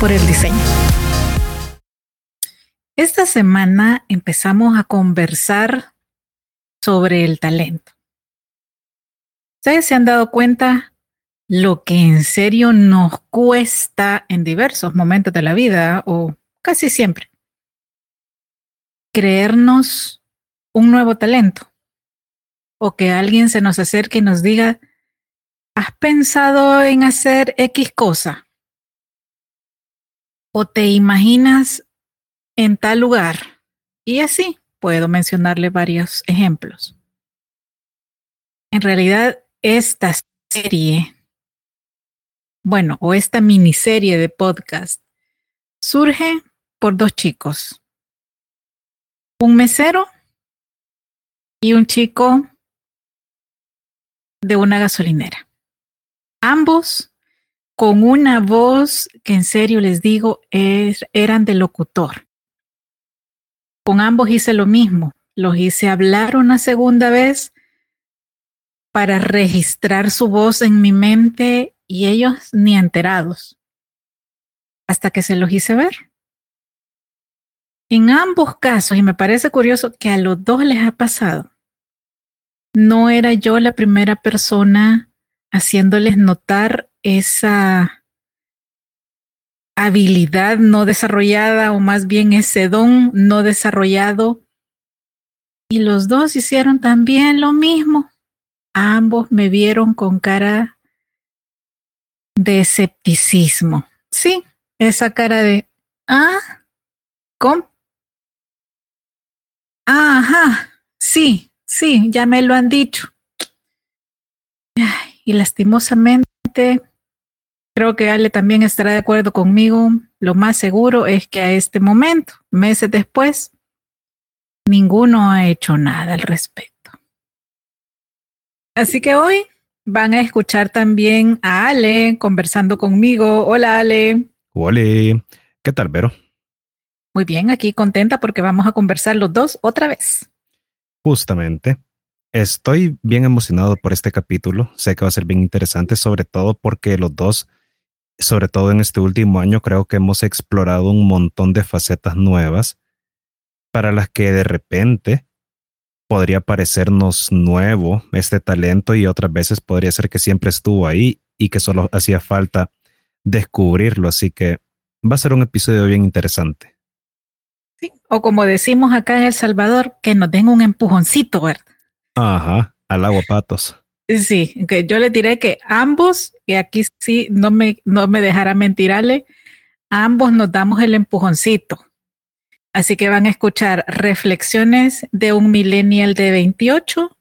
Por el diseño. Esta semana empezamos a conversar sobre el talento. ¿Ustedes se han dado cuenta lo que en serio nos cuesta en diversos momentos de la vida o casi siempre? Creernos un nuevo talento o que alguien se nos acerque y nos diga, ¿has pensado en hacer X cosa? O te imaginas en tal lugar. Y así puedo mencionarle varios ejemplos. En realidad, esta serie, bueno, o esta miniserie de podcast, surge por dos chicos. Un mesero y un chico de una gasolinera. Ambos con una voz que en serio les digo es, eran de locutor. Con ambos hice lo mismo. Los hice hablar una segunda vez para registrar su voz en mi mente y ellos ni enterados. Hasta que se los hice ver. En ambos casos, y me parece curioso que a los dos les ha pasado, no era yo la primera persona haciéndoles notar esa habilidad no desarrollada o más bien ese don no desarrollado. Y los dos hicieron también lo mismo. Ambos me vieron con cara de escepticismo. Sí, esa cara de, ah, ¿cómo? Ajá, sí, sí, ya me lo han dicho. Y lastimosamente Creo que Ale también estará de acuerdo conmigo. Lo más seguro es que a este momento, meses después, ninguno ha hecho nada al respecto. Así que hoy van a escuchar también a Ale conversando conmigo. Hola Ale. Hola. ¿Qué tal, Vero? Muy bien, aquí contenta porque vamos a conversar los dos otra vez. Justamente. Estoy bien emocionado por este capítulo. Sé que va a ser bien interesante, sobre todo porque los dos sobre todo en este último año, creo que hemos explorado un montón de facetas nuevas para las que de repente podría parecernos nuevo este talento y otras veces podría ser que siempre estuvo ahí y que solo hacía falta descubrirlo. Así que va a ser un episodio bien interesante. Sí, o como decimos acá en El Salvador, que nos den un empujoncito, ¿verdad? Ajá, al agua patos. Sí, que yo le diré que ambos, y aquí sí no me, no me dejará mentirle, ambos nos damos el empujoncito. Así que van a escuchar reflexiones de un millennial de 28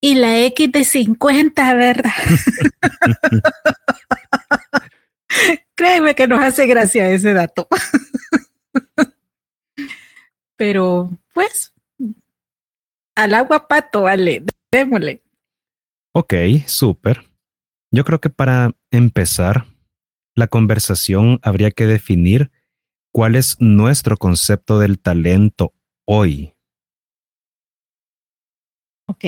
y la X de 50, ¿verdad? Créeme que nos hace gracia ese dato. Pero, pues, al agua pato, vale, démosle. Ok, súper. Yo creo que para empezar la conversación habría que definir ¿cuál es nuestro concepto del talento hoy? Ok.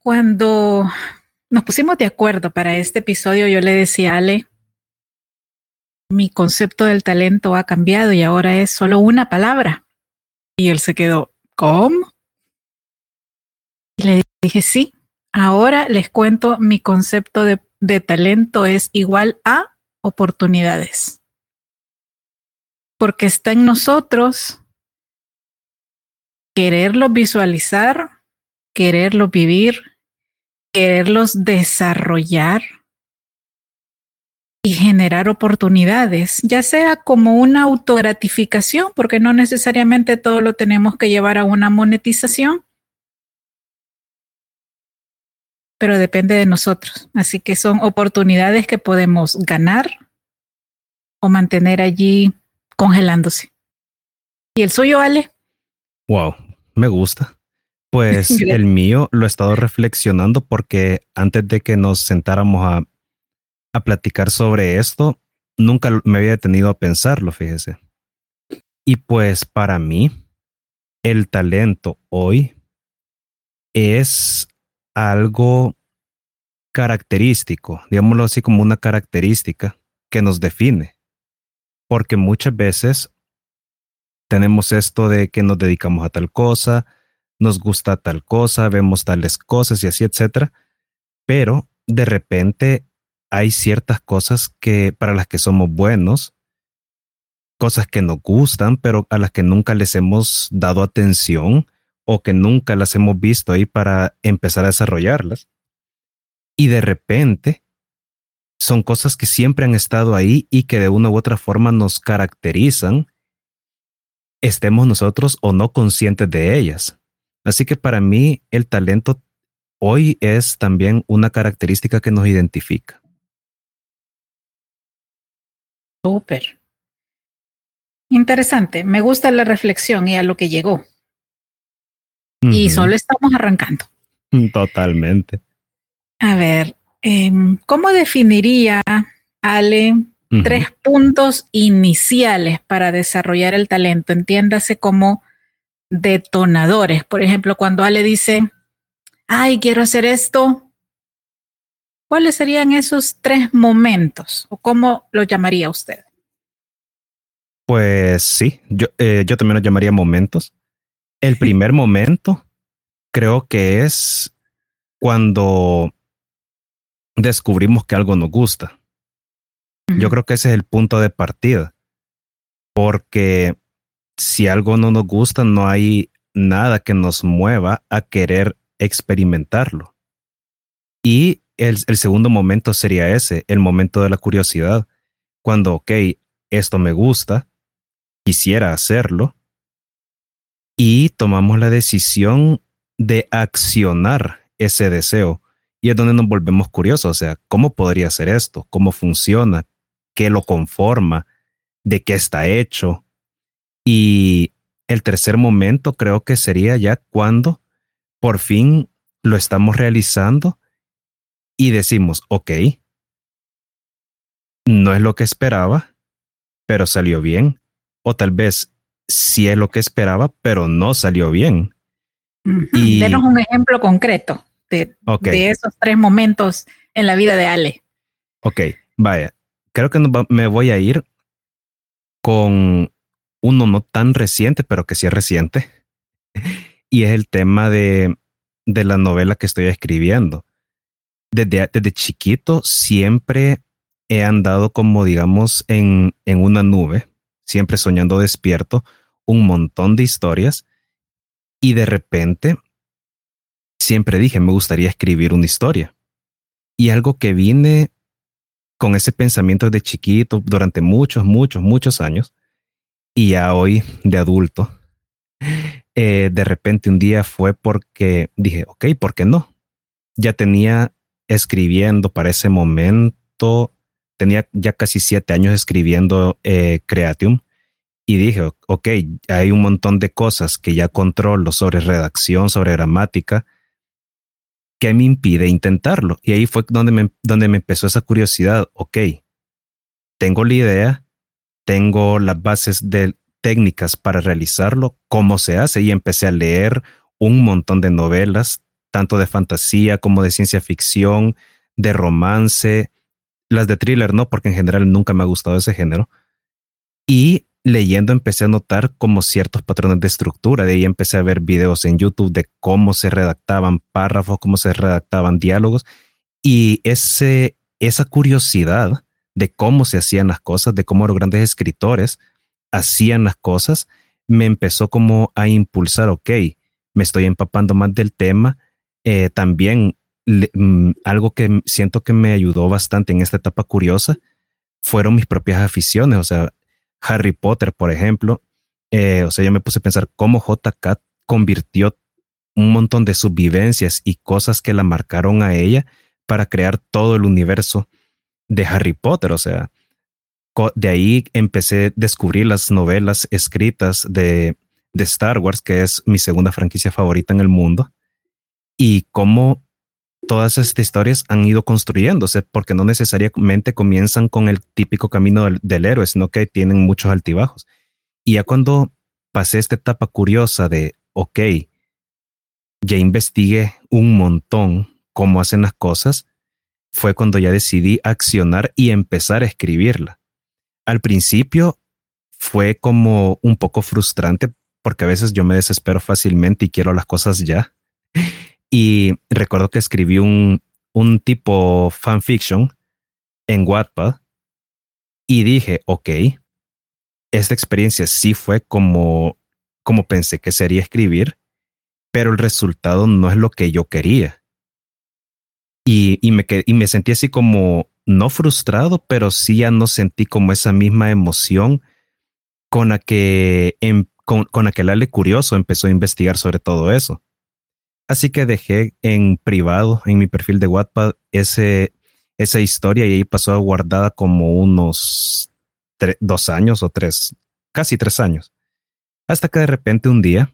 Cuando nos pusimos de acuerdo para este episodio, yo le decía a Ale, mi concepto del talento ha cambiado y ahora es solo una palabra. Y él se quedó, ¿cómo? Y le dije, sí, ahora les cuento mi concepto de, de talento es igual a oportunidades. Porque está en nosotros quererlo visualizar, quererlo vivir, quererlos desarrollar y generar oportunidades, ya sea como una autogratificación, porque no necesariamente todo lo tenemos que llevar a una monetización, pero depende de nosotros. Así que son oportunidades que podemos ganar o mantener allí congelándose. ¿Y el suyo, Ale? Wow, me gusta. Pues el mío lo he estado reflexionando porque antes de que nos sentáramos a, a platicar sobre esto, nunca me había detenido a pensarlo, fíjese. Y pues para mí, el talento hoy es algo característico, digámoslo así como una característica que nos define. Porque muchas veces tenemos esto de que nos dedicamos a tal cosa, nos gusta tal cosa, vemos tales cosas y así, etcétera. Pero de repente hay ciertas cosas que para las que somos buenos, cosas que nos gustan, pero a las que nunca les hemos dado atención o que nunca las hemos visto ahí para empezar a desarrollarlas. Y de repente son cosas que siempre han estado ahí y que de una u otra forma nos caracterizan, estemos nosotros o no conscientes de ellas. Así que para mí el talento hoy es también una característica que nos identifica. Súper. Interesante. Me gusta la reflexión y a lo que llegó. Y solo estamos arrancando. Totalmente. A ver, em, ¿cómo definiría Ale tres puntos iniciales para desarrollar el talento? Entiéndase como detonadores. Por ejemplo, cuando Ale dice, ay, quiero hacer esto, ¿cuáles serían esos tres momentos o cómo lo llamaría usted? Pues sí, yo, eh, yo también lo llamaría momentos. El primer momento creo que es cuando descubrimos que algo nos gusta. Yo creo que ese es el punto de partida, porque si algo no nos gusta, no hay nada que nos mueva a querer experimentarlo. Y el, segundo momento sería ese, el momento de la curiosidad, cuando, ok, esto me gusta, quisiera hacerlo, y tomamos la decisión de accionar ese deseo. Y es donde nos volvemos curiosos, o sea, ¿cómo podría ser esto? ¿Cómo funciona? ¿Qué lo conforma? ¿De qué está hecho? Y el tercer momento creo que sería ya cuando por fin lo estamos realizando y decimos, ok, no es lo que esperaba, pero salió bien. O tal vez sí es lo que esperaba, pero no salió bien. y, Denos un ejemplo concreto de, de, esos tres momentos en la vida de Ale. Ok, vaya. Creo que me voy a ir con uno no tan reciente, pero que sí es reciente, y es el tema de, de la novela que estoy escribiendo. Desde, desde chiquito siempre he andado como, digamos, en, en una nube, siempre soñando despierto, un montón de historias, y de repente siempre dije, me gustaría escribir una historia. Y algo que vine con ese pensamiento de chiquito durante muchos, muchos, muchos años, y ya hoy de adulto, eh, de repente un día fue porque dije, ok, ¿por qué no? Ya tenía escribiendo para ese momento, tenía ya casi siete años escribiendo eh, Creatium. Y dije, ok, hay un montón de cosas que ya controlo sobre redacción, sobre gramática, que me impide intentarlo. Y ahí fue donde me, donde me empezó esa curiosidad, ok, tengo la idea, tengo las bases de técnicas para realizarlo, cómo se hace y empecé a leer un montón de novelas, tanto de fantasía como de ciencia ficción, de romance, las de thriller no, porque en general nunca me ha gustado ese género. Y leyendo empecé a notar como ciertos patrones de estructura. De ahí empecé a ver videos en YouTube de cómo se redactaban párrafos, cómo se redactaban diálogos. Y ese, esa curiosidad de cómo se hacían las cosas, de cómo los grandes escritores hacían las cosas, me empezó como a impulsar, ok, me estoy empapando más del tema. Eh, también mm, algo que siento que me ayudó bastante en esta etapa curiosa fueron mis propias aficiones, o sea, Harry Potter, por ejemplo. Eh, o sea, yo me puse a pensar cómo JK convirtió un montón de sus vivencias y cosas que la marcaron a ella para crear todo el universo de Harry Potter. O sea, de ahí empecé a descubrir las novelas escritas de, de Star Wars, que es mi segunda franquicia favorita en el mundo, y cómo todas estas historias han ido construyéndose, porque no necesariamente comienzan con el típico camino del, héroe, sino que tienen muchos altibajos. Y ya cuando pasé esta etapa curiosa de, ok, ya investigué un montón cómo hacen las cosas, fue cuando ya decidí accionar y empezar a escribirla. Al principio fue como un poco frustrante porque a veces yo me desespero fácilmente y quiero las cosas ya. Y recuerdo que escribí un, un tipo fanfiction en Wattpad y dije, ok, esta experiencia sí fue como, como pensé que sería escribir, pero el resultado no es lo que yo quería. Y, y, me, y me sentí así como, no frustrado, pero sí ya no sentí como esa misma emoción con la que, em, con, con Ale Curioso empezó a investigar sobre todo eso. Así que dejé en privado, en mi perfil de Wattpad, ese, esa historia y ahí pasó guardada como unos dos años o tres, casi tres años. Hasta que de repente un día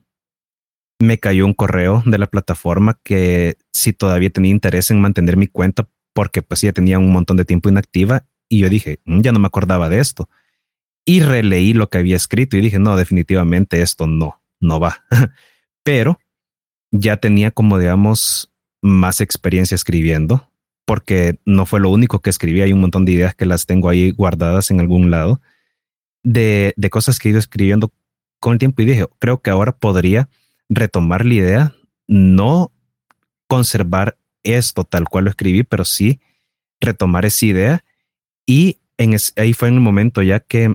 me cayó un correo de la plataforma que si todavía tenía interés en mantener mi cuenta porque pues ya tenía un montón de tiempo inactiva y yo dije, mm, ya no me acordaba de esto. Y releí lo que había escrito y dije, no, definitivamente esto no, no va. Pero ya tenía como, digamos, más experiencia escribiendo, porque no fue lo único que escribí, hay un montón de ideas que las tengo ahí guardadas en algún lado, de, de cosas que he ido escribiendo con el tiempo y dije, creo que ahora podría retomar la idea, no conservar esto tal cual lo escribí, pero sí retomar esa idea. Y en ahí fue en el momento ya que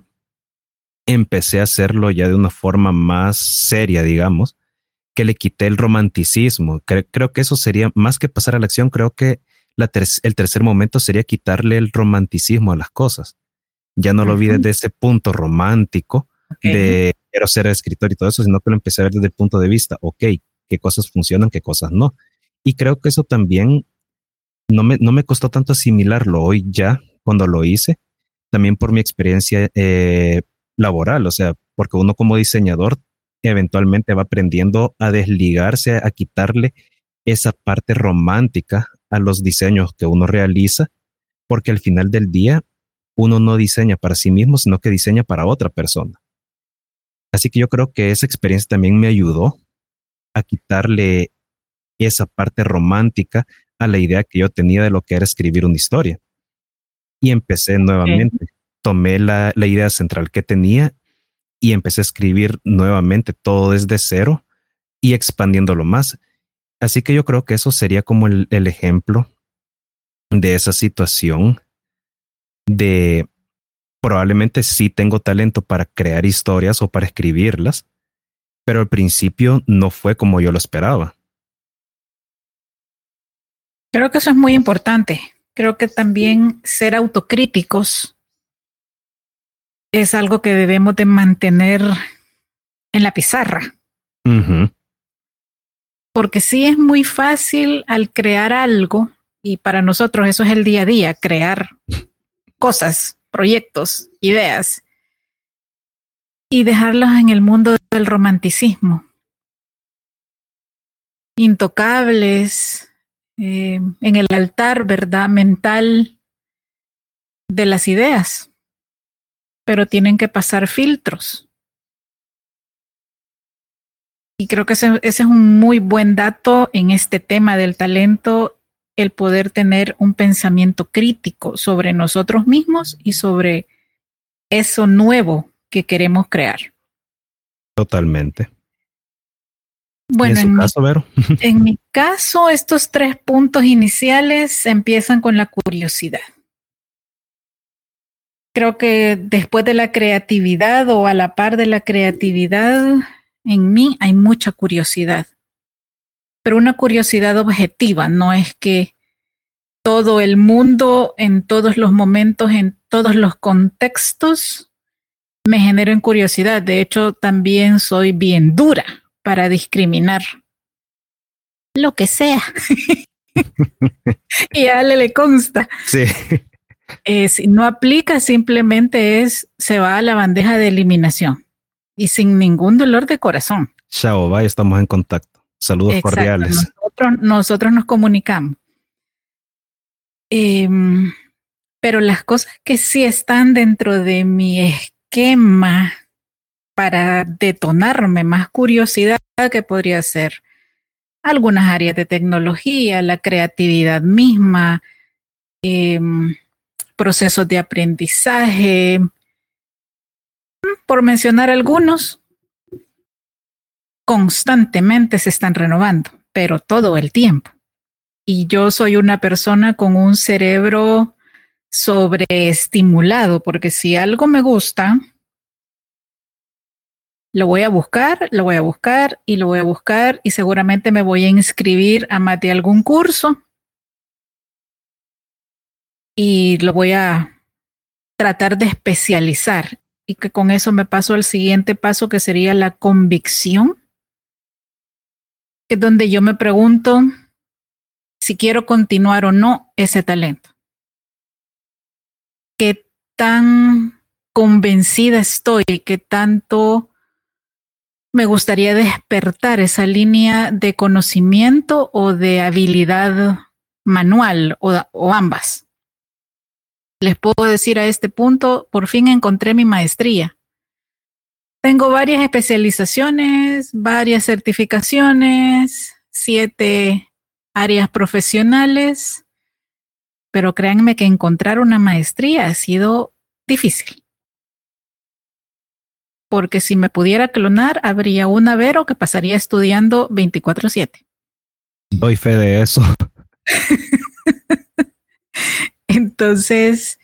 empecé a hacerlo ya de una forma más seria, digamos, que le quité el romanticismo. Creo, que eso sería más que pasar a la acción. Creo que la el tercer momento sería quitarle el romanticismo a las cosas. Ya no lo vi desde ese punto romántico de quiero ser escritor y todo eso, sino que lo empecé a ver desde el punto de vista, ok, qué cosas funcionan, qué cosas no. Y creo que eso también no me, no me costó tanto asimilarlo hoy ya cuando lo hice, también por mi experiencia eh, laboral, o sea, porque uno como diseñador eventualmente va aprendiendo a desligarse, a quitarle esa parte romántica a los diseños que uno realiza, porque al final del día uno no diseña para sí mismo, sino que diseña para otra persona. Así que yo creo que esa experiencia también me ayudó a quitarle esa parte romántica a la idea que yo tenía de lo que era escribir una historia. Y empecé nuevamente, tomé la, la idea central que tenía y empecé a escribir nuevamente todo desde cero y expandiéndolo más. Así que yo creo que eso sería como el, ejemplo de esa situación de probablemente sí tengo talento para crear historias o para escribirlas, pero al principio no fue como yo lo esperaba. Creo que eso es muy importante. Creo que también ser autocríticos es algo que debemos de mantener en la pizarra. Porque sí es muy fácil al crear algo, y para nosotros eso es el día a día, crear cosas, proyectos, ideas, y dejarlos en el mundo del romanticismo. Intocables, eh, en el altar, ¿verdad? Mental de las ideas pero tienen que pasar filtros. Y creo que ese, ese, es un muy buen dato en este tema del talento, el poder tener un pensamiento crítico sobre nosotros mismos y sobre eso nuevo que queremos crear. Totalmente. Bueno, en, caso, mi, en mi caso, estos tres puntos iniciales empiezan con la curiosidad. Creo que después de la creatividad o a la par de la creatividad, en mí hay mucha curiosidad, pero una curiosidad objetiva, no es que todo el mundo, en todos los momentos, en todos los contextos, me generen curiosidad. De hecho, también soy bien dura para discriminar lo que sea. y a Ale le consta. Sí. Eh, si no aplica, simplemente es, se va a la bandeja de eliminación y sin ningún dolor de corazón. Chao, bye, estamos en contacto. Saludos cordiales. Nosotros, nosotros nos comunicamos. Em, pero las cosas que sí están dentro de mi esquema para detonarme más curiosidad que podría ser algunas áreas de tecnología, la creatividad misma, em, procesos de aprendizaje, por mencionar algunos, constantemente se están renovando, pero todo el tiempo. Y yo soy una persona con un cerebro sobreestimulado, porque si algo me gusta, lo voy a buscar, lo voy a buscar y lo voy a buscar y seguramente me voy a inscribir a más de algún curso y lo voy a tratar de especializar y que con eso me paso al siguiente paso que sería la convicción, que es donde yo me pregunto si quiero continuar o no ese talento. ¿Qué tan convencida estoy? ¿Qué tanto me gustaría despertar esa línea de conocimiento o de habilidad manual o, o ambas? Les puedo decir a este punto, por fin encontré mi maestría. Tengo varias especializaciones, varias certificaciones, siete áreas profesionales, pero créanme que encontrar una maestría ha sido difícil. Porque si me pudiera clonar, habría una Vero que pasaría estudiando 24/7. Doy fe de eso. Entonces,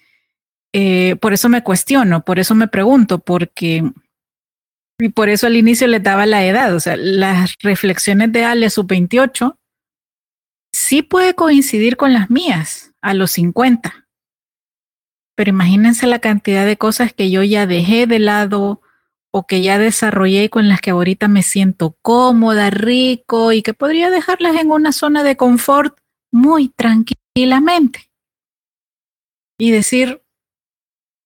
eh, por eso me cuestiono, por eso me pregunto, porque, y por eso al inicio le daba la edad, o sea, las reflexiones de Ale sub-28 sí puede coincidir con las mías a los 50. Pero imagínense la cantidad de cosas que yo ya dejé de lado o que ya desarrollé con las que ahorita me siento cómoda, rico y que podría dejarlas en una zona de confort muy tranquilamente y decir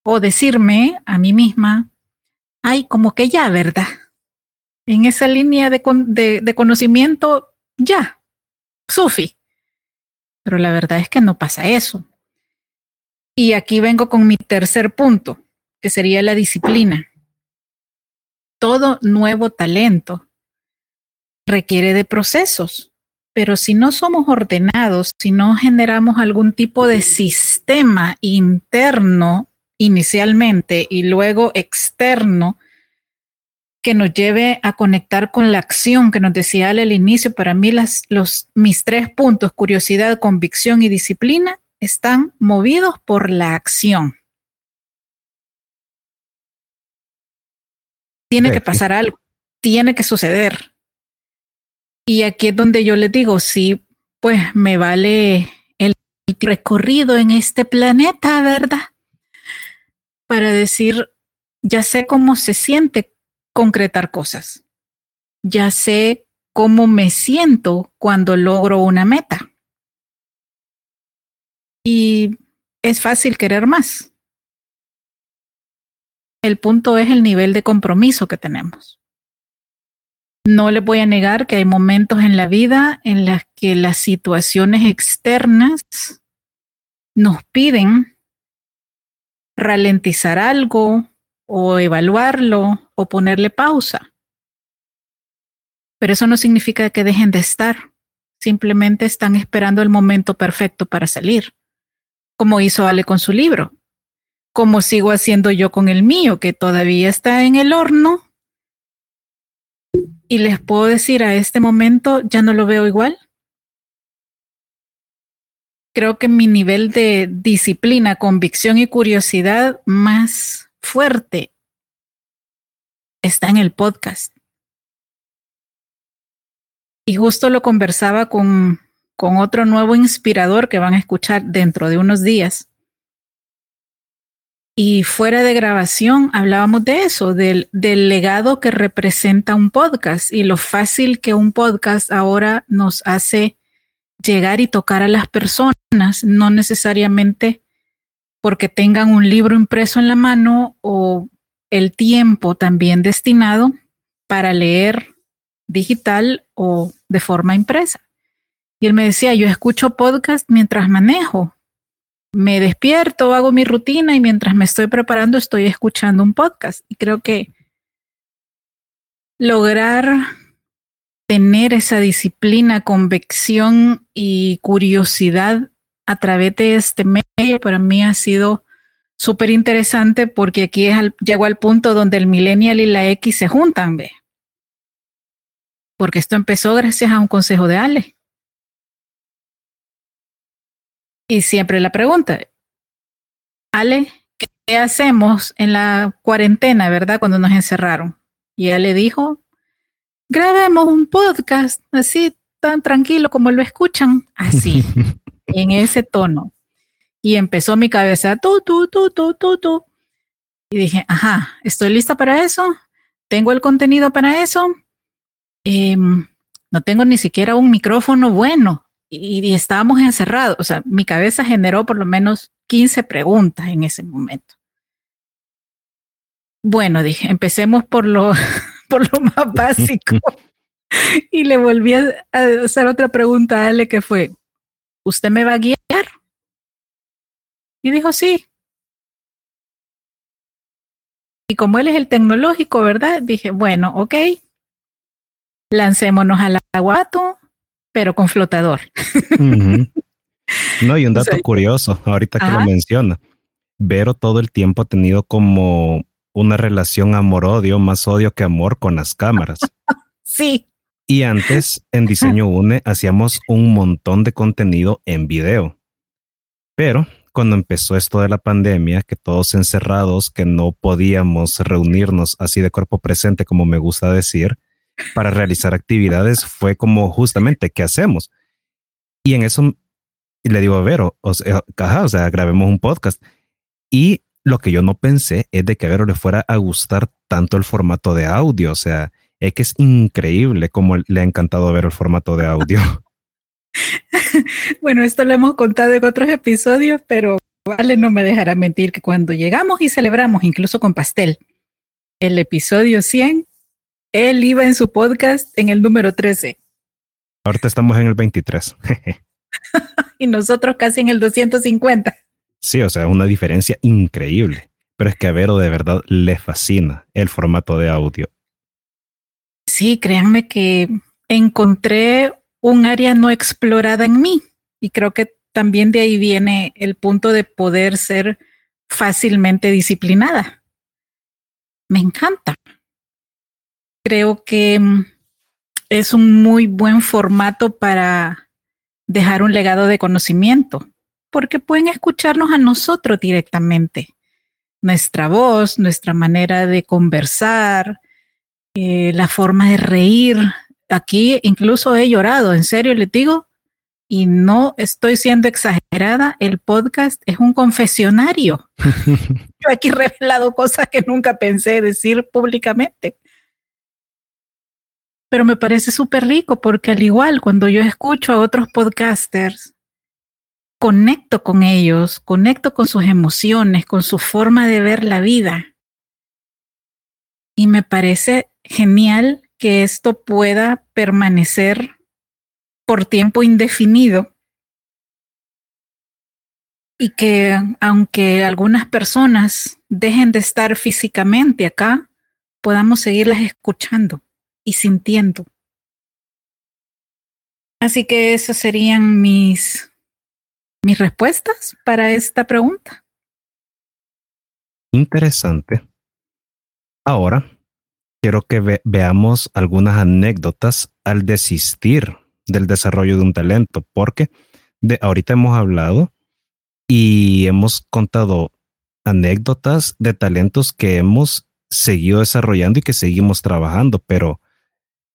o decirme a mí misma, ay, como que ya, ¿verdad? En esa línea de, de, conocimiento, ya, Sufi. Pero la verdad es que no pasa eso. Y aquí vengo con mi tercer punto, que sería la disciplina. Todo nuevo talento requiere de procesos. Pero si no somos ordenados, si no generamos algún tipo de sistema interno inicialmente y luego externo que nos lleve a conectar con la acción que nos decía al inicio, para mí las, los, mis tres puntos, curiosidad, convicción y disciplina, están movidos por la acción. Tiene que pasar algo, tiene que suceder. Y aquí es donde yo les digo, sí, pues me vale el recorrido en este planeta, ¿verdad? Para decir, ya sé cómo se siente concretar cosas. Ya sé cómo me siento cuando logro una meta. Y es fácil querer más. El punto es el nivel de compromiso que tenemos. No le voy a negar que hay momentos en la vida en las que las situaciones externas nos piden ralentizar algo, o evaluarlo o ponerle pausa. Pero eso no significa que dejen de estar. Simplemente están esperando el momento perfecto para salir, como hizo Ale con su libro, como sigo haciendo yo con el mío, que todavía está en el horno. Y les puedo decir, a este momento ya no lo veo igual creo que mi nivel de disciplina, convicción y curiosidad más fuerte está en el podcast. Y justo lo conversaba con, con otro nuevo inspirador que van a escuchar dentro de unos días. Y fuera de grabación hablábamos de eso, del, del, legado que representa un podcast y lo fácil que un podcast ahora nos hace llegar y tocar a las personas, no necesariamente porque tengan un libro impreso en la mano o el tiempo también destinado para leer digital o de forma impresa. Y él me decía, yo escucho podcast mientras manejo. Me despierto, hago mi rutina y mientras me estoy preparando estoy escuchando un podcast. Y creo que lograr tener esa disciplina, convicción y curiosidad a través de este medio para mí ha sido súper interesante porque aquí es llegó al punto donde el millennial y la X se juntan, ve. Porque esto empezó gracias a un consejo de Ale. Y siempre la pregunta, Ale, ¿qué hacemos en la cuarentena, verdad? Cuando nos encerraron. Y Ale dijo, grabemos un podcast así tan tranquilo como lo escuchan, así, en ese tono. Y empezó mi cabeza, tú, tú, tú, tú, tú, tú. Y dije, ajá, estoy lista para eso, tengo el contenido para eso. Em, no tengo ni siquiera un micrófono bueno y, y, estábamos encerrados. O sea, mi cabeza generó por lo menos 15 preguntas en ese momento. Bueno, dije, empecemos por lo, por lo más básico. y le volví a hacer otra pregunta a Ale que fue, ¿usted me va a guiar? Y dijo, sí. Y como él es el tecnológico, ¿verdad? Dije, bueno, ok, lancémonos al aguato, pero con flotador. No, y un dato curioso, ahorita que lo menciona, Vero todo el tiempo ha tenido como una relación amor-odio, más odio que amor con las cámaras. sí. Y antes en Diseño UNE hacíamos un montón de contenido en video. Pero cuando empezó esto de la pandemia, que todos encerrados, que no podíamos reunirnos así de cuerpo presente, como me gusta decir, para realizar actividades, fue como justamente, ¿qué hacemos? Y en eso le digo a Vero, o sea, o sea, grabemos un podcast. Y lo que yo no pensé es de que a Vero le fuera a gustar tanto el formato de audio. O sea, es que es increíble cómo le ha encantado ver el formato de audio. bueno, esto lo hemos contado en otros episodios, pero Vale no me dejará mentir que cuando llegamos y celebramos, incluso con pastel, el episodio 100, él iba en su podcast en el número 13. Ahorita estamos en el 23. y nosotros casi en el 250. Sí, o sea, una diferencia increíble. Pero es que a Vero de verdad le fascina el formato de audio. Sí, créanme que encontré un área no explorada en mí y creo que también de ahí viene el punto de poder ser fácilmente disciplinada. Me encanta. Creo que mm, es un muy buen formato para dejar un legado de conocimiento porque pueden escucharnos a nosotros directamente. Nuestra voz, nuestra manera de conversar, eh, la forma de reír. Aquí incluso he llorado, en serio les digo, y no estoy siendo exagerada, el podcast es un confesionario. Yo aquí he revelado cosas que nunca pensé decir públicamente. Pero me parece súper rico porque al igual cuando yo escucho a otros podcasters, conecto con ellos, conecto con sus emociones, con su forma de ver la vida. Y me parece genial que esto pueda permanecer por tiempo indefinido y que aunque algunas personas dejen de estar físicamente acá, podamos seguirlas escuchando y sintiendo. Así que esas serían mis, mis respuestas para esta pregunta. Interesante. Ahora, quiero que veamos algunas anécdotas al desistir del desarrollo de un talento, porque de ahorita hemos hablado y hemos contado anécdotas de talentos que hemos seguido desarrollando y que seguimos trabajando, pero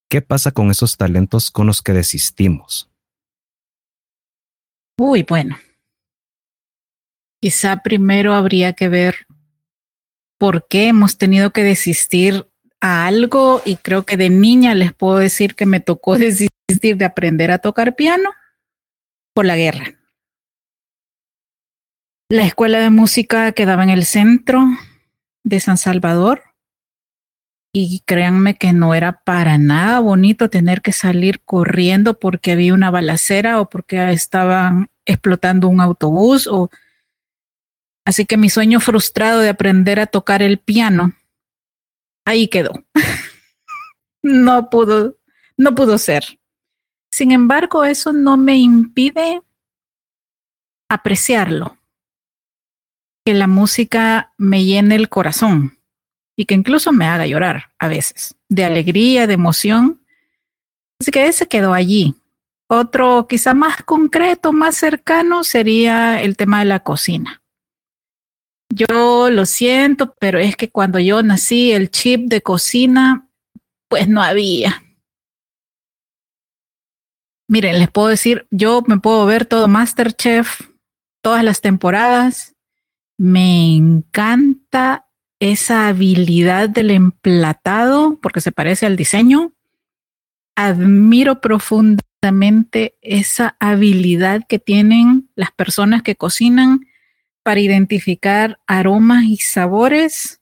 ¿qué pasa con esos talentos con los que desistimos? Uy, bueno. Quizá primero habría que ver por qué hemos tenido que desistir a algo y creo que de niña les puedo decir que me tocó desistir de aprender a tocar piano por la guerra. La escuela de música quedaba en el centro de San Salvador y créanme que no era para nada bonito tener que salir corriendo porque había una balacera o porque estaban explotando un autobús o así que mi sueño frustrado de aprender a tocar el piano ahí quedó. no pudo no pudo ser. Sin embargo, eso no me impide apreciarlo que la música me llene el corazón y que incluso me haga llorar a veces, de alegría, de emoción. Así que ese quedó allí. Otro quizá más concreto, más cercano, sería el tema de la cocina. Yo lo siento, pero es que cuando yo nací, el chip de cocina, pues no había. Miren, les puedo decir, yo me puedo ver todo Masterchef, todas las temporadas, me encanta esa habilidad del emplatado porque se parece al diseño. Admiro profundamente esa habilidad que tienen las personas que cocinan para identificar aromas y sabores,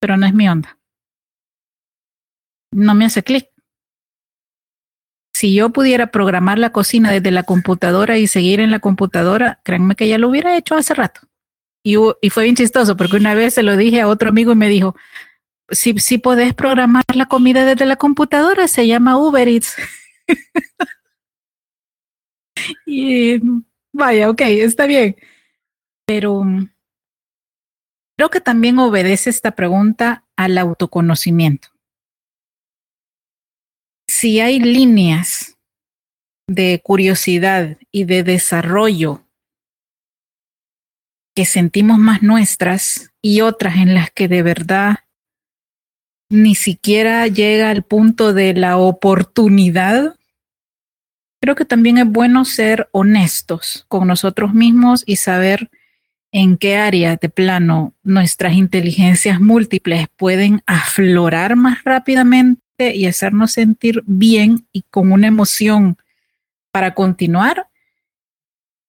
pero no es mi onda. No me hace clic si yo pudiera programar la cocina desde la computadora y seguir en la computadora, créanme que ya lo hubiera hecho hace rato. Y, fue bien chistoso porque una vez se lo dije a otro amigo y me dijo, si, si podés programar la comida desde la computadora, se llama Uber Eats. y vaya, ok, está bien. Pero creo que también obedece esta pregunta al autoconocimiento si hay líneas de curiosidad y de desarrollo que sentimos más nuestras y otras en las que de verdad ni siquiera llega al punto de la oportunidad, creo que también es bueno ser honestos con nosotros mismos y saber en qué área de plano nuestras inteligencias múltiples pueden aflorar más rápidamente y hacernos sentir bien y con una emoción para continuar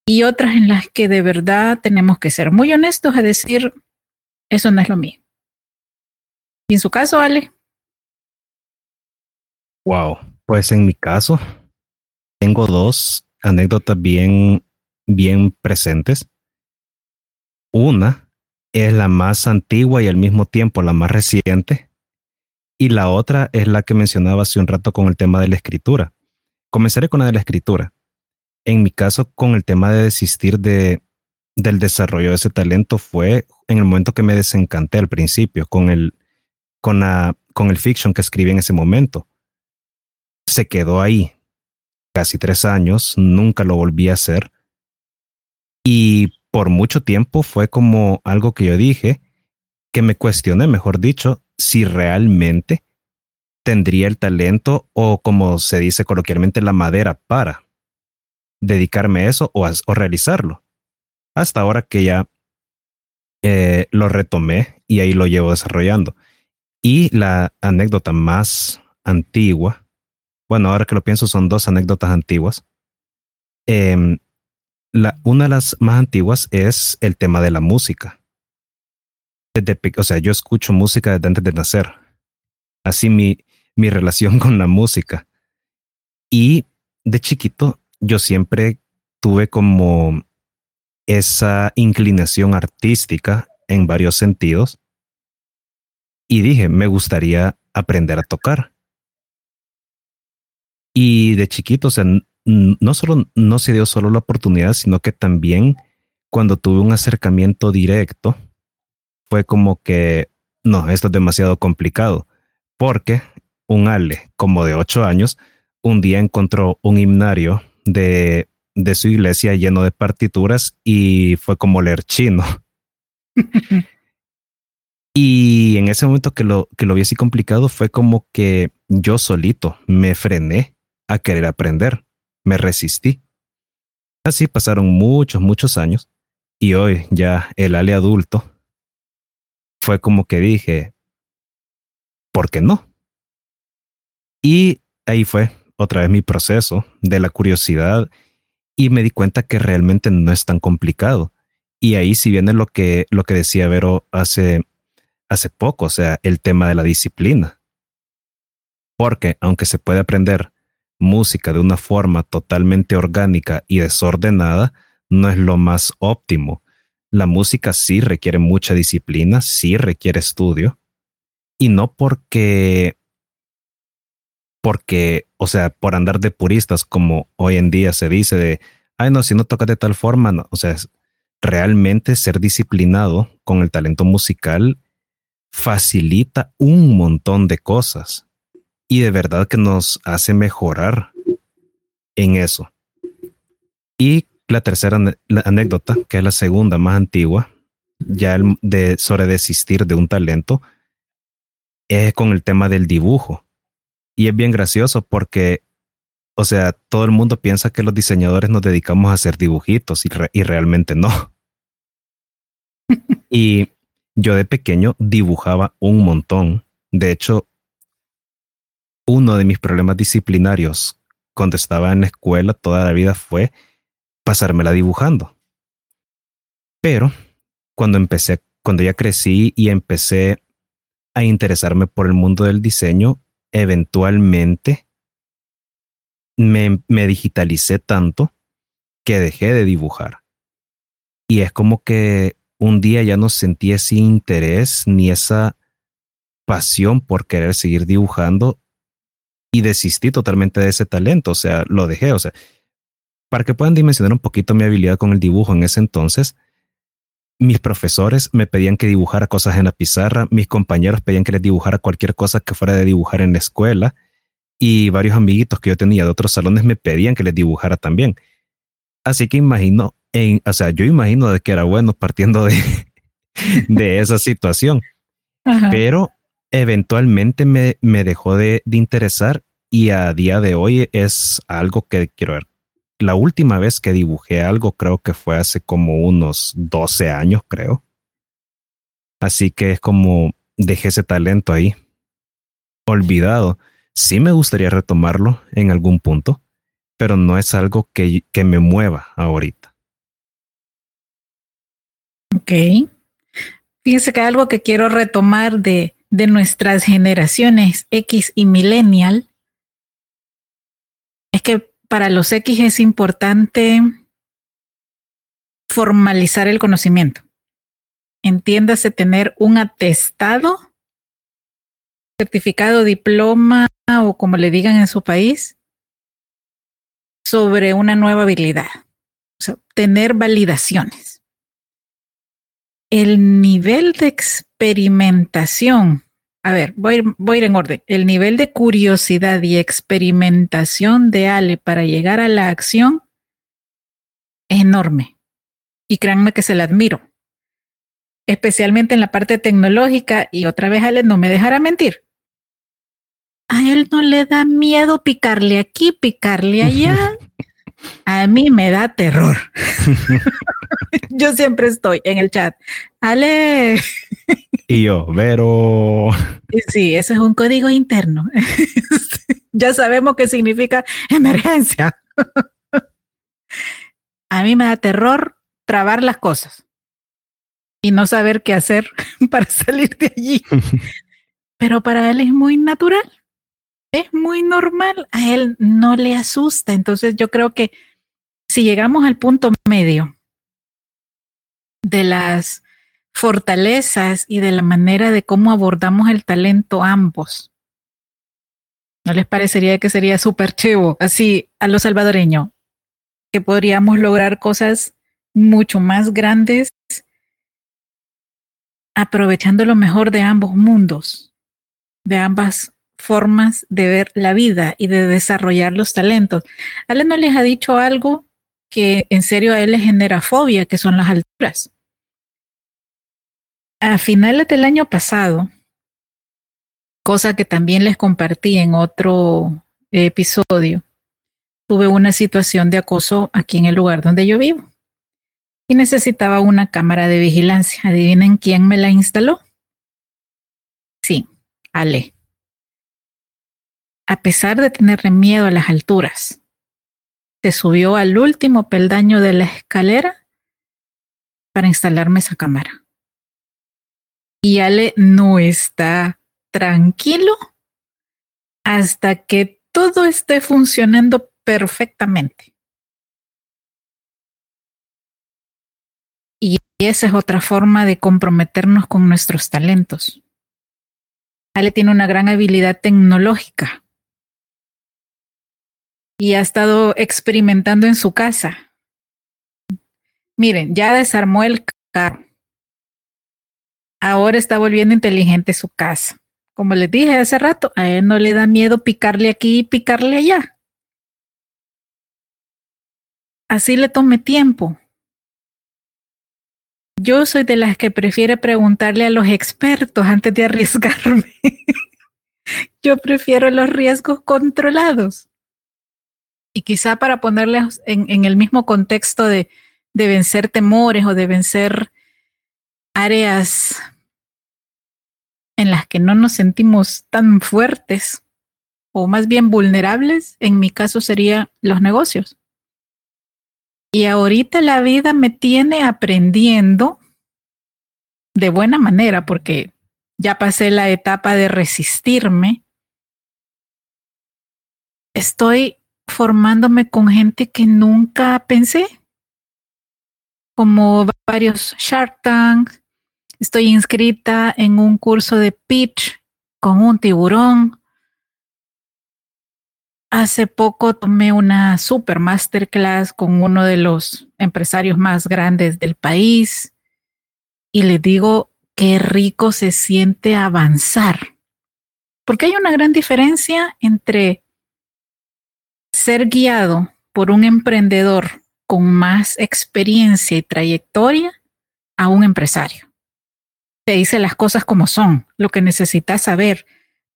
y otras en las que de verdad tenemos que ser muy honestos a decir, eso no es lo mío. ¿Y en su caso, Ale? Wow, pues en mi caso tengo dos anécdotas bien, bien presentes. Una es la más antigua y al mismo tiempo la más reciente, y la otra es la que mencionaba hace un rato con el tema de la escritura. Comenzaré con la de la escritura. En mi caso, con el tema de desistir de, del desarrollo de ese talento fue en el momento que me desencanté al principio con el, con la, con el fiction que escribí en ese momento. Se quedó ahí casi tres años, nunca lo volví a hacer. Y por mucho tiempo fue como algo que yo dije, que me cuestioné, mejor dicho, si realmente tendría el talento o como se dice coloquialmente la madera para dedicarme a eso o, realizarlo. Hasta ahora que ya eh, lo retomé y ahí lo llevo desarrollando. Y la anécdota más antigua, bueno, ahora que lo pienso son dos anécdotas antiguas. Em, la, una de las más antiguas es el tema de la música o sea, yo escucho música desde antes de nacer. Así mi, mi relación con la música. Y de chiquito, yo siempre tuve como esa inclinación artística en varios sentidos. Y dije, me gustaría aprender a tocar. Y de chiquito, o sea, no solo no se dio solo la oportunidad, sino que también cuando tuve un acercamiento directo, fue como que, no, esto es demasiado complicado, porque un Ale como de ocho años, un día encontró un himnario de, de su iglesia lleno de partituras y fue como leer chino. y en ese momento que lo, que lo vi así complicado fue como que yo solito me frené a querer aprender, me resistí. Así pasaron muchos, muchos años y hoy ya el Ale adulto fue como que dije, ¿por qué no? Y ahí fue otra vez mi proceso de la curiosidad y me di cuenta que realmente no es tan complicado. Y ahí si viene lo que, lo que decía Vero hace, hace poco, o sea, el tema de la disciplina. Porque aunque se puede aprender música de una forma totalmente orgánica y desordenada, no es lo más óptimo. La música sí requiere mucha disciplina, sí requiere estudio, y no porque porque, o sea, por andar de puristas, como hoy en día se dice de, ay, no, si no tocas de tal forma, no. o sea, realmente ser disciplinado con el talento musical facilita un montón de cosas y de verdad que nos hace mejorar en eso. Y la tercera anécdota, que es la segunda más antigua, ya de, sobre desistir de un talento, es con el tema del dibujo. Y es bien gracioso porque, o sea, todo el mundo piensa que los diseñadores nos dedicamos a hacer dibujitos y, y realmente no. y yo de pequeño dibujaba un montón. De hecho, uno de mis problemas disciplinarios cuando estaba en la escuela toda la vida fue pasármela dibujando. Pero cuando empecé, cuando ya crecí y empecé a interesarme por el mundo del diseño, eventualmente me, digitalicé tanto que dejé de dibujar. Y es como que un día ya no sentí ese interés ni esa pasión por querer seguir dibujando y desistí totalmente de ese talento. O sea, lo dejé. O sea, para que puedan dimensionar un poquito mi habilidad con el dibujo en ese entonces, mis profesores me pedían que dibujara cosas en la pizarra, mis compañeros pedían que les dibujara cualquier cosa que fuera de dibujar en la escuela y varios amiguitos que yo tenía de otros salones me pedían que les dibujara también. Así que imagino, en, o sea, yo imagino de que era bueno partiendo de, de esa situación, pero eventualmente me, me dejó de, de interesar y a día de hoy es algo que quiero ver la última vez que dibujé algo creo que fue hace como unos 12 años, creo. Así que es como dejé ese talento ahí, olvidado. Sí me gustaría retomarlo en algún punto, pero no es algo que, que me mueva ahorita. Ok. Fíjense que algo que quiero retomar de, de nuestras generaciones X y millennial para los X es importante formalizar el conocimiento. Entiéndase tener un atestado, certificado, diploma o como le digan en su país, sobre una nueva habilidad. O sea, tener validaciones. El nivel de experimentación a ver, voy, voy a ir en orden. El nivel de curiosidad y experimentación de Ale para llegar a la acción es enorme. Y créanme que se la admiro. Especialmente en la parte tecnológica. Y otra vez Ale no me dejará mentir. A él no le da miedo picarle aquí, picarle allá. A mí me da terror. Yo siempre estoy en el chat. Ale. y yo, pero. Sí, ese es un código interno. ya sabemos qué significa emergencia. A mí me da terror trabar las cosas y no saber qué hacer para salir de allí. Pero para él es muy natural, es muy normal, a él no le asusta. Entonces yo creo que si llegamos al punto medio de las fortalezas y de la manera de cómo abordamos el talento ambos. ¿No les parecería que sería súper chivo, así a lo salvadoreño, que podríamos lograr cosas mucho más grandes aprovechando lo mejor de ambos mundos, de ambas formas de ver la vida y de desarrollar los talentos. Ale no les ha dicho algo que en serio a él le genera fobia, que son las alturas. A finales del año pasado, cosa que también les compartí en otro episodio, tuve una situación de acoso aquí en el lugar donde yo vivo y necesitaba una cámara de vigilancia. ¿Adivinen quién me la instaló? Sí, Ale. A pesar de tenerle miedo a las alturas, se subió al último peldaño de la escalera para instalarme esa cámara. Y Ale no está tranquilo hasta que todo esté funcionando perfectamente. Y esa es otra forma de comprometernos con nuestros talentos. Ale tiene una gran habilidad tecnológica y ha estado experimentando en su casa. Miren, ya desarmó el carro. Ahora está volviendo inteligente su casa. Como les dije hace rato, a él no le da miedo picarle aquí y picarle allá. Así le tome tiempo. Yo soy de las que prefiere preguntarle a los expertos antes de arriesgarme. Yo prefiero los riesgos controlados. Y quizá para ponerles en, el mismo contexto de, de vencer temores o de vencer áreas en las que no nos sentimos tan fuertes o más bien vulnerables, en mi caso sería los negocios. Y ahorita la vida me tiene aprendiendo de buena manera porque ya pasé la etapa de resistirme. Estoy formándome con gente que nunca pensé, como varios Shark Tank. Estoy inscrita en un curso de pitch con un tiburón. Hace poco tomé una super masterclass con uno de los empresarios más grandes del país y les digo qué rico se siente avanzar. Porque hay una gran diferencia entre ser guiado por un emprendedor con más experiencia y trayectoria a un empresario. Te dice las cosas como son, lo que necesitas saber,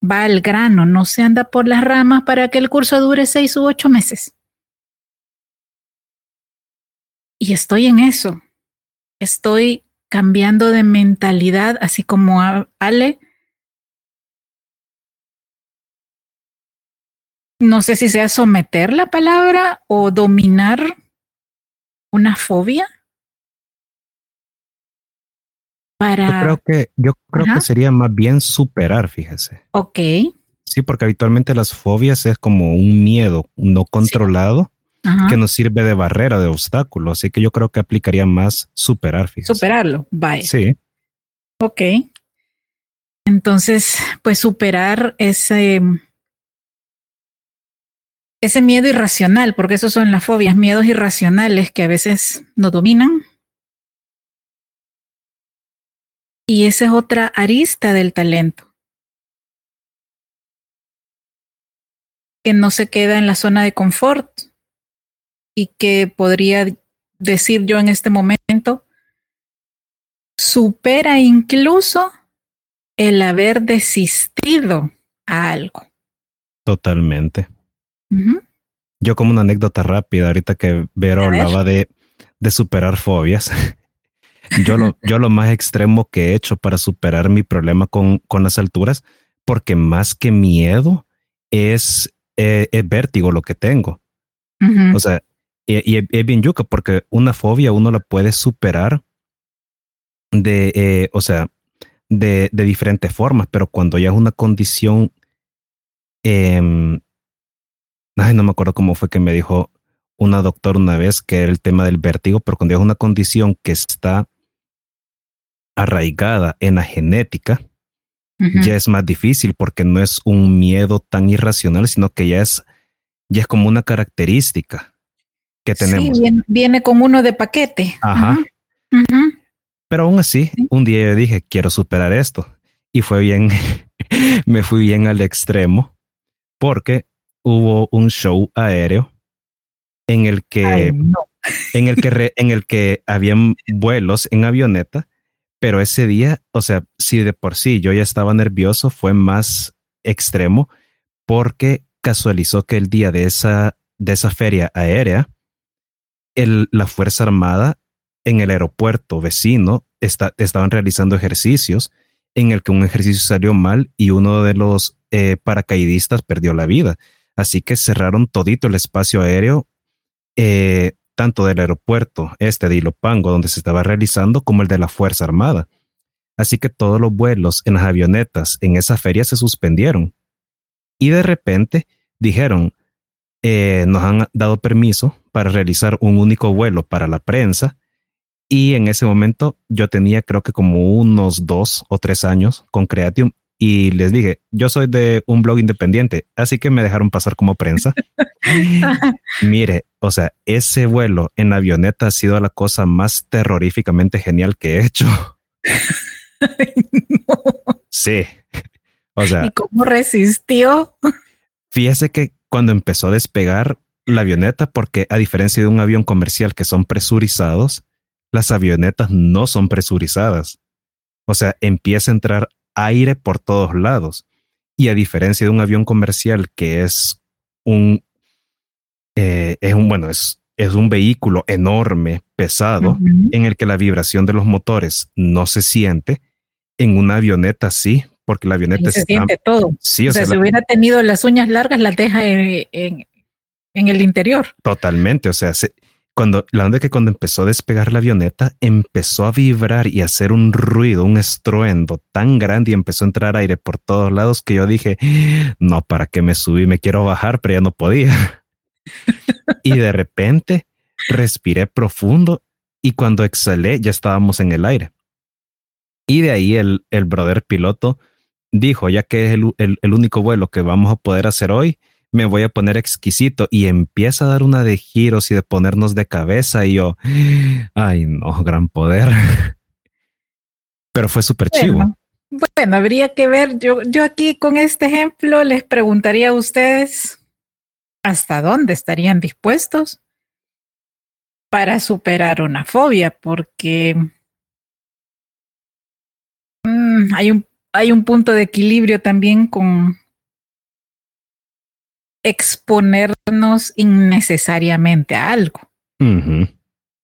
va al grano, no se anda por las ramas para que el curso dure seis u ocho meses. Y estoy en eso. Estoy cambiando de mentalidad, así como Ale, no sé si sea someter la palabra o dominar una fobia. Para... Yo creo que, yo creo que sería más bien superar, fíjese. Ok. Sí, porque habitualmente las fobias es como un miedo no controlado que nos sirve de barrera, de obstáculo. Así que yo creo que aplicaría más superar, fíjese. Superarlo, vaya. Sí. Ok. Entonces, pues superar ese, ese miedo irracional, porque esos son las fobias, miedos irracionales que a veces nos dominan. Y esa es otra arista del talento. Que no se queda en la zona de confort y que podría decir yo en este momento, supera incluso el haber desistido a algo. Totalmente. Yo como una anécdota rápida, ahorita que Vero hablaba de, de superar fobias, yo lo, yo lo más extremo que he hecho para superar mi problema con, con las alturas, porque más que miedo es, eh, vértigo lo que tengo. O sea, y, es bien yuca porque una fobia uno la puede superar de, eh, o sea, de, de, diferentes formas, pero cuando ya es una condición, eh, ay, no me acuerdo cómo fue que me dijo una doctora una vez que era el tema del vértigo, pero cuando es una condición que está arraigada en la genética, ya es más difícil porque no es un miedo tan irracional, sino que ya es, ya es como una característica que tenemos. Sí, viene, con uno de paquete. Ajá. Pero aún así, un día yo dije, quiero superar esto. Y fue bien, me fui bien al extremo porque hubo un show aéreo en el que, en el que, en el que habían vuelos en avioneta pero ese día, o sea, si de por sí yo ya estaba nervioso, fue más extremo porque casualizó que el día de esa, de esa feria aérea, el, la Fuerza Armada en el aeropuerto vecino está, estaban realizando ejercicios en el que un ejercicio salió mal y uno de los eh, paracaidistas perdió la vida. Así que cerraron todito el espacio aéreo eh, tanto del aeropuerto este de Ilopango, donde se estaba realizando, como el de la Fuerza Armada. Así que todos los vuelos en las avionetas en esa feria se suspendieron. Y de repente dijeron, eh, nos han dado permiso para realizar un único vuelo para la prensa. Y en ese momento yo tenía creo que como unos dos o tres años con Creatium y les dije, yo soy de un blog independiente, así que me dejaron pasar como prensa. Mire, o sea, ese vuelo en avioneta ha sido la cosa más terroríficamente genial que he hecho. Sí. O sea. ¿Y cómo resistió? Fíjese que cuando empezó a despegar la avioneta, porque a diferencia de un avión comercial que son presurizados, las avionetas no son presurizadas. O sea, empieza a entrar aire por todos lados. Y a diferencia de un avión comercial que es un, eh, es un, bueno, es, es un vehículo enorme, pesado, en el que la vibración de los motores no se siente, en una avioneta sí, porque la avioneta se siente todo. Sí, o, sea, si hubiera tenido las uñas largas, las deja en, en, en el interior. Totalmente, o sea, se, cuando la onda que cuando empezó a despegar la avioneta empezó a vibrar y a hacer un ruido, un estruendo tan grande y empezó a entrar aire por todos lados que yo dije, no, ¿para qué me subí? Me quiero bajar, pero ya no podía. y de repente respiré profundo y cuando exhalé ya estábamos en el aire. Y de ahí el, el brother piloto dijo, ya que es el, el único vuelo que vamos a poder hacer hoy, me voy a poner exquisito y empieza a dar una de giros y de ponernos de cabeza y yo, ay no, gran poder. Pero fue súper chivo. Bueno, habría que ver, yo, yo aquí con este ejemplo les preguntaría a ustedes hasta dónde estarían dispuestos para superar una fobia, porque mm, hay, un, hay un punto de equilibrio también con, exponernos innecesariamente a algo.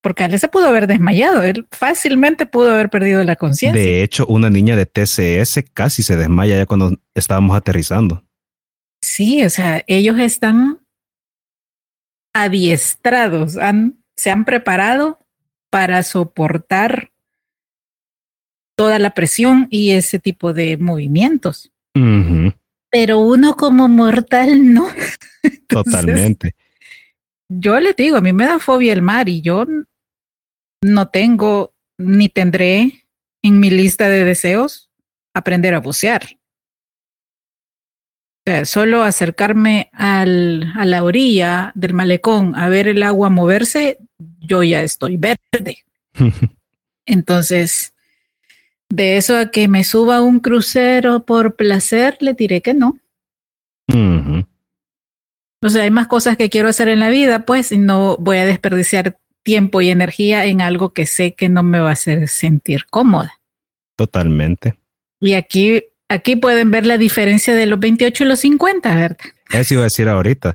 Porque él se pudo haber desmayado, él fácilmente pudo haber perdido la conciencia. De hecho, una niña de TCS casi se desmaya ya cuando estábamos aterrizando. Sí, o sea, ellos están adiestrados, han, se han preparado para soportar toda la presión y ese tipo de movimientos pero uno como mortal no. Totalmente. Yo le digo, a mí me da fobia el mar y yo no tengo ni tendré en mi lista de deseos aprender a bucear. O sea, solo acercarme al, a la orilla del malecón a ver el agua moverse, yo ya estoy verde. Entonces, de eso a que me suba un crucero por placer, le diré que no. O sea, hay más cosas que quiero hacer en la vida, pues, y no voy a desperdiciar tiempo y energía en algo que sé que no me va a hacer sentir cómoda. Totalmente. Y aquí, aquí pueden ver la diferencia de los 28 y los 50, ¿verdad? Eso iba a decir ahorita,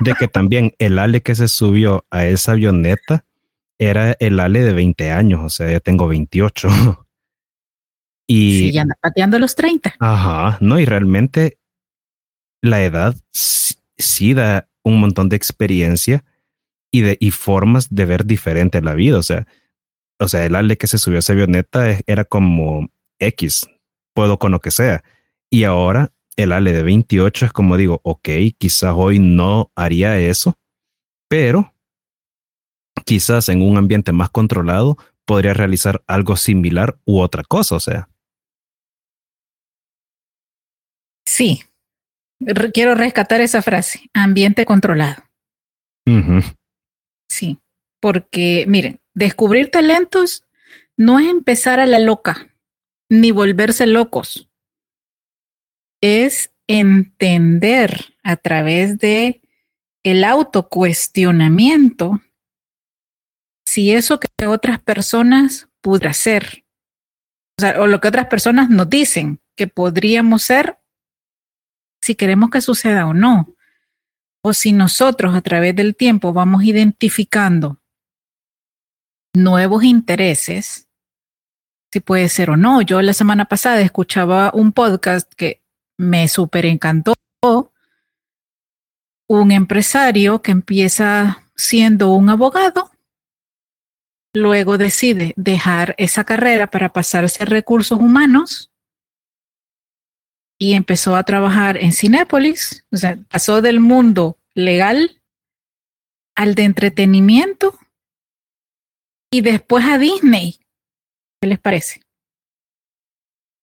de que también el Ale que se subió a esa avioneta era el Ale de 20 años, o sea, ya tengo 28. Y, sí, ya anda pateando los 30. Ajá, no, y realmente la edad sí, da un montón de experiencia y, de, y formas de ver diferente la vida. O sea, o sea, el Ale que se subió a esa avioneta era como X, puedo con lo que sea. Y ahora el Ale de 28 es como digo, ok, quizás hoy no haría eso, pero quizás en un ambiente más controlado podría realizar algo similar u otra cosa, o sea. Sí, quiero rescatar esa frase, ambiente controlado. Sí, porque miren, descubrir talentos no es empezar a la loca, ni volverse locos. Es entender a través de el autocuestionamiento si eso que otras personas pudieran ser, o, sea, o lo que otras personas nos dicen que podríamos ser, si queremos que suceda o no, o si nosotros a través del tiempo vamos identificando nuevos intereses, si puede ser o no. Yo la semana pasada escuchaba un podcast que me súper encantó. Un empresario que empieza siendo un abogado, luego decide dejar esa carrera para pasarse a recursos humanos y empezó a trabajar en Cinépolis, o sea, pasó del mundo legal al de entretenimiento y después a Disney. ¿Qué les parece?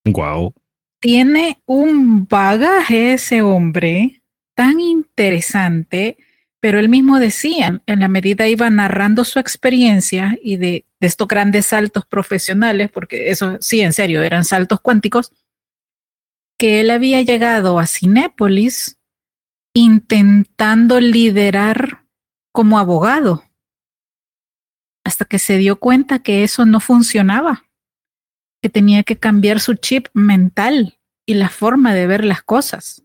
Wow. Tiene un bagaje ese hombre tan interesante, pero él mismo decía, en la medida iba narrando su experiencia y de, de estos grandes saltos profesionales, porque eso sí, en serio, eran saltos cuánticos, que él había llegado a Cinépolis intentando liderar como abogado hasta que se dio cuenta que eso no funcionaba, que tenía que cambiar su chip mental y la forma de ver las cosas.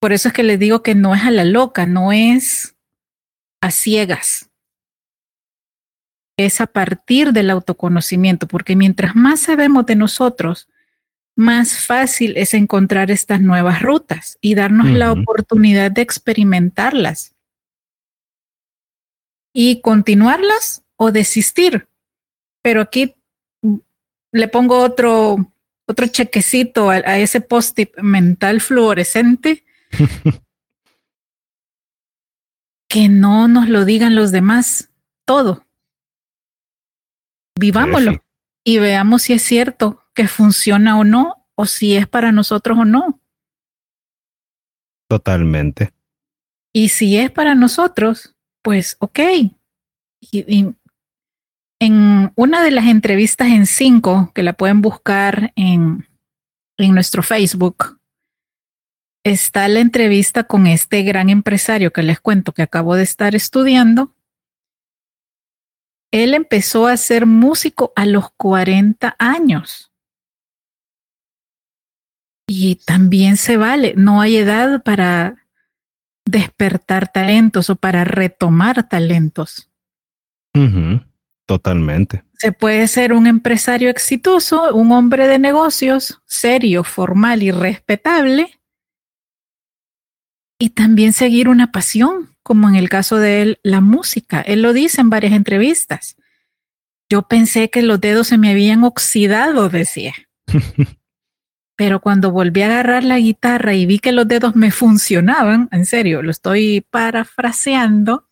Por eso es que les digo que no es a la loca, no es a ciegas. Es a partir del autoconocimiento, porque mientras más sabemos de nosotros, más fácil es encontrar estas nuevas rutas y darnos la oportunidad de experimentarlas y continuarlas o desistir. Pero aquí le pongo otro, otro chequecito a, a ese post-it mental fluorescente. que no nos lo digan los demás todo. Vivámoslo y veamos si es cierto que funciona o no, o si es para nosotros o no. Totalmente. Y si es para nosotros, pues ok. Y, en una de las entrevistas en cinco, que la pueden buscar en, en nuestro Facebook, está la entrevista con este gran empresario que les cuento que acabo de estar estudiando. Él empezó a ser músico a los 40 años. Y también se vale, no hay edad para despertar talentos o para retomar talentos. Totalmente. Se puede ser un empresario exitoso, un hombre de negocios, serio, formal y respetable, y también seguir una pasión, como en el caso de él, la música. Él lo dice en varias entrevistas. Yo pensé que los dedos se me habían oxidado, decía. Pero cuando volví a agarrar la guitarra y vi que los dedos me funcionaban, en serio, lo estoy parafraseando,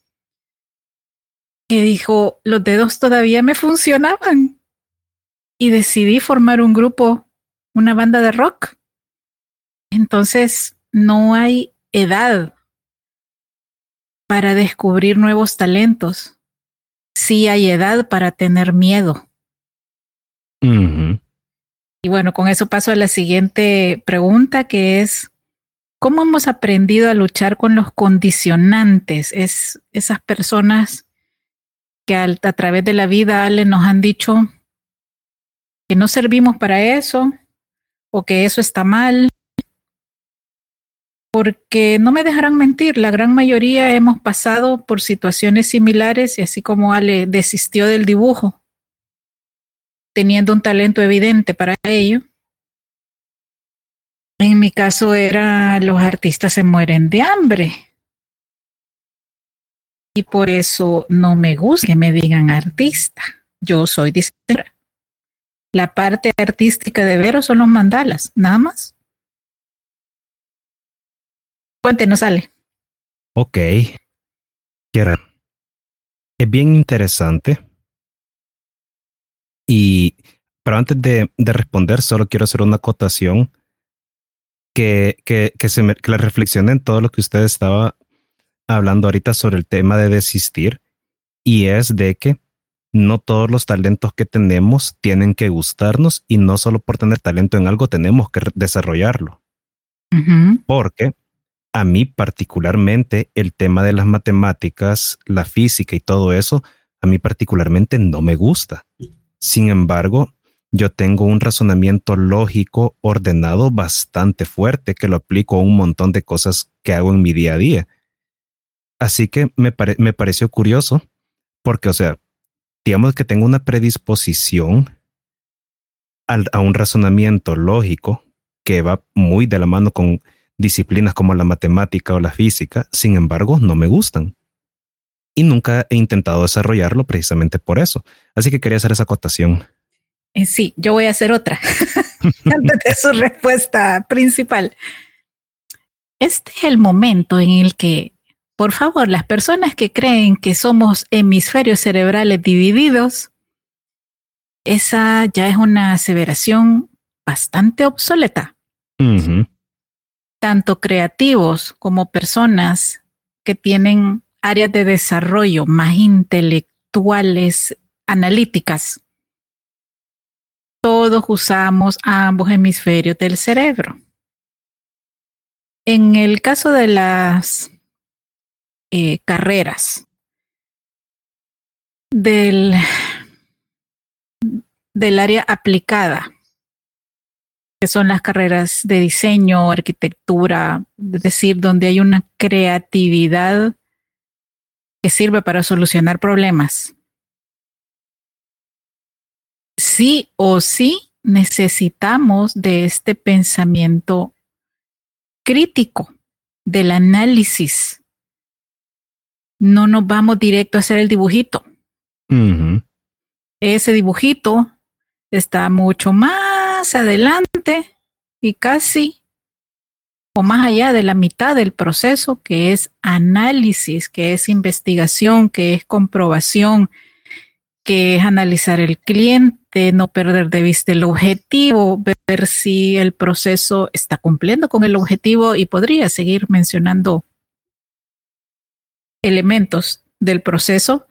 que dijo, los dedos todavía me funcionaban. Y decidí formar un grupo, una banda de rock. Entonces, no hay edad para descubrir nuevos talentos. Sí hay edad para tener miedo. Y bueno, con eso paso a la siguiente pregunta, que es, ¿cómo hemos aprendido a luchar con los condicionantes? Es esas personas que a, través de la vida Ale, nos han dicho que no servimos para eso o que eso está mal. Porque no me dejarán mentir, la gran mayoría hemos pasado por situaciones similares y así como Ale desistió del dibujo teniendo un talento evidente para ello. En mi caso era los artistas se mueren de hambre. Y por eso no me gusta que me digan artista. Yo soy diseñadora. La parte artística de Vero son los mandalas, nada más. Cuéntenos, Ale. Ok. es bien interesante. Y, pero antes de, de responder, solo quiero hacer una acotación que, que, que, se me, que la reflexione en todo lo que usted estaba hablando ahorita sobre el tema de desistir. Y es de que no todos los talentos que tenemos tienen que gustarnos y no solo por tener talento en algo tenemos que desarrollarlo. Porque a mí particularmente el tema de las matemáticas, la física y todo eso, a mí particularmente no me gusta. Sin embargo, yo tengo un razonamiento lógico ordenado bastante fuerte que lo aplico a un montón de cosas que hago en mi día a día. Así que me, pareció curioso porque, o sea, digamos que tengo una predisposición a un razonamiento lógico que va muy de la mano con disciplinas como la matemática o la física, sin embargo, no me gustan. Y nunca he intentado desarrollarlo precisamente por eso. Así que quería hacer esa acotación. Eh, sí, yo voy a hacer otra antes de su respuesta principal. Este es el momento en el que, por favor, las personas que creen que somos hemisferios cerebrales divididos, esa ya es una aseveración bastante obsoleta tanto creativos como personas que tienen áreas de desarrollo más intelectuales, analíticas, todos usamos ambos hemisferios del cerebro. En el caso de las eh, carreras del, del área aplicada, que son las carreras de diseño, arquitectura, es decir, donde hay una creatividad que sirve para solucionar problemas. Sí o sí necesitamos de este pensamiento crítico, del análisis. No nos vamos directo a hacer el dibujito. Ese dibujito está mucho más adelante y casi o más allá de la mitad del proceso que es análisis, que es investigación, que es comprobación, que es analizar el cliente, no perder de vista el objetivo, ver si el proceso está cumpliendo con el objetivo y podría seguir mencionando elementos del proceso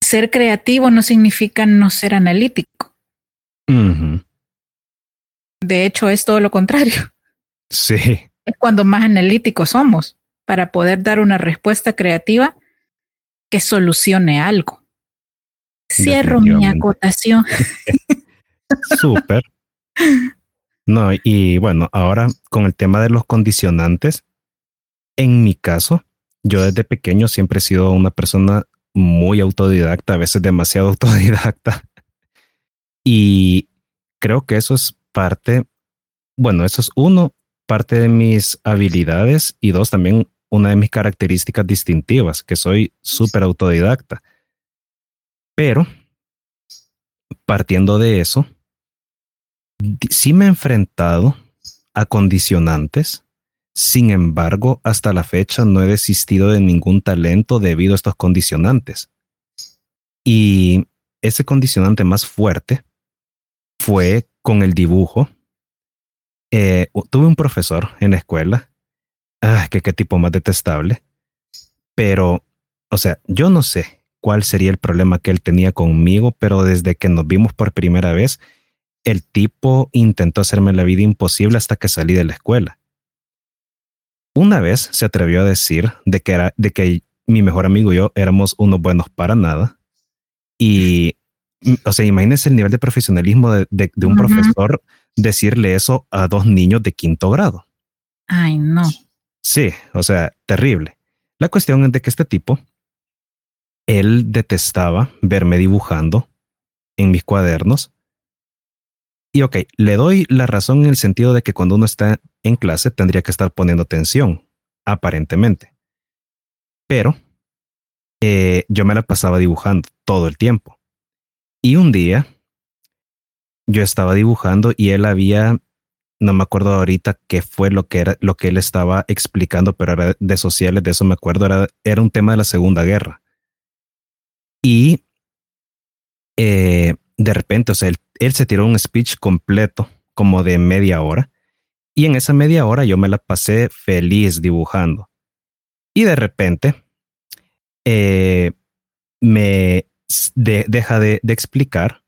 ser creativo no significa no ser analítico. De hecho, es todo lo contrario. Sí. Es cuando más analíticos somos para poder dar una respuesta creativa que solucione algo. Cierro mi acotación. Súper. No, y bueno, ahora con el tema de los condicionantes, en mi caso, yo desde pequeño siempre he sido una persona muy autodidacta, a veces demasiado autodidacta. Y creo que eso es parte, bueno, eso es uno, parte de mis habilidades y dos, también una de mis características distintivas, que soy súper autodidacta. Pero, partiendo de eso, sí me he enfrentado a condicionantes sin embargo, hasta la fecha no he desistido de ningún talento debido a estos condicionantes. Y ese condicionante más fuerte fue con el dibujo. Eh, tuve un profesor en la escuela, ah, qué tipo más detestable, pero, o sea, yo no sé cuál sería el problema que él tenía conmigo, pero desde que nos vimos por primera vez, el tipo intentó hacerme la vida imposible hasta que salí de la escuela. Una vez se atrevió a decir de que, era, de que mi mejor amigo y yo éramos unos buenos para nada. Y, o sea, imagínense el nivel de profesionalismo de, de, un profesor decirle eso a dos niños de quinto grado. Ay, no. Sí, o sea, terrible. La cuestión es de que este tipo, él detestaba verme dibujando en mis cuadernos y ok, le doy la razón en el sentido de que cuando uno está en clase tendría que estar poniendo atención, aparentemente. Pero eh, yo me la pasaba dibujando todo el tiempo. Y un día yo estaba dibujando y él había no me acuerdo ahorita qué fue lo que era lo que él estaba explicando, pero era de sociales, de eso me acuerdo, era, era un tema de la Segunda Guerra. Y eh, de repente, o sea, él, se tiró un speech completo, como de media hora, y en esa media hora yo me la pasé feliz dibujando. Y de repente eh, me deja de, explicar,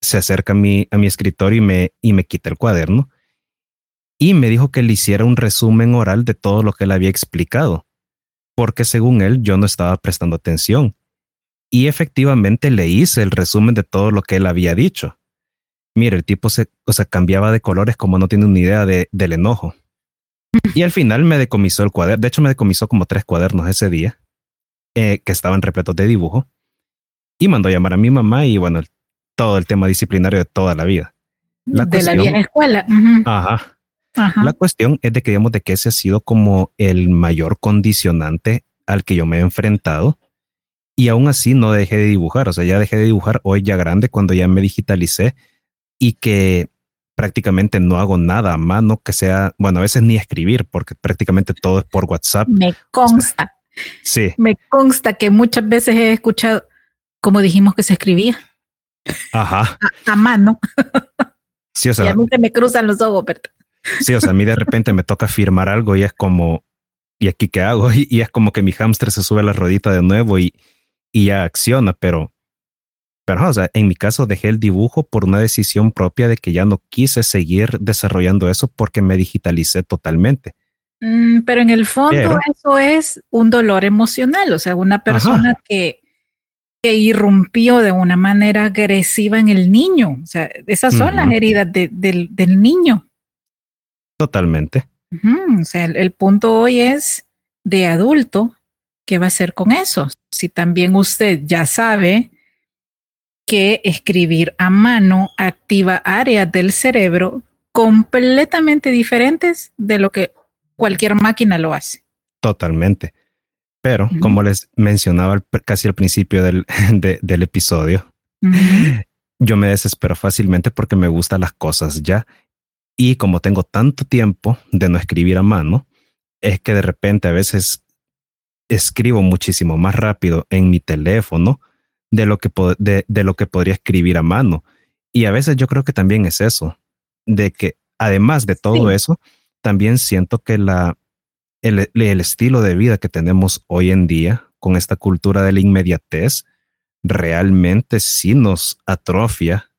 se acerca a mi, a mi escritorio y me, y me quita el cuaderno y me dijo que le hiciera un resumen oral de todo lo que él había explicado, porque según él yo no estaba prestando atención. Y efectivamente le hice el resumen de todo lo que él había dicho. Mire, el tipo se, o sea, cambiaba de colores como no tiene una idea de, del enojo. Y al final me decomisó el cuaderno. De hecho, me decomisó como tres cuadernos ese día, eh, que estaban repletos de dibujo. Y mandó a llamar a mi mamá y bueno, todo el tema disciplinario de toda la vida. de la vieja escuela. ajá. La cuestión es de que digamos de que ese ha sido como el mayor condicionante al que yo me he enfrentado y aún así no dejé de dibujar. O sea, ya dejé de dibujar hoy ya grande cuando ya me digitalicé y que prácticamente no hago nada a mano que sea, bueno, a veces ni escribir, porque prácticamente todo es por WhatsApp. Me consta. Sí. Me consta que muchas veces he escuchado, como dijimos que se escribía. Ajá. A, mano. Sí, o sea. Y a mí se me cruzan los ojos, pero... Sí, o sea, a mí de repente me toca firmar algo y es como, ¿y aquí qué hago? Y, es como que mi hámster se sube a la rodita de nuevo y, y ya acciona, pero pero, o sea, en mi caso dejé el dibujo por una decisión propia de que ya no quise seguir desarrollando eso porque me digitalicé totalmente. Mm, pero en el fondo eso es un dolor emocional, o sea, una persona que, que irrumpió de una manera agresiva en el niño. O sea, esas son las heridas del, niño. Totalmente. o sea, el, punto hoy es de adulto, ¿qué va a hacer con eso? Si también usted ya sabe que escribir a mano activa áreas del cerebro completamente diferentes de lo que cualquier máquina lo hace. Totalmente. Pero, como les mencionaba casi al principio del, del episodio, yo me desespero fácilmente porque me gustan las cosas ya. Y como tengo tanto tiempo de no escribir a mano, es que de repente a veces escribo muchísimo más rápido en mi teléfono de lo que, de, de lo que podría escribir a mano. Y a veces yo creo que también es eso, de que además de todo eso, también siento que la, el, el, estilo de vida que tenemos hoy en día con esta cultura de la inmediatez realmente sí nos atrofia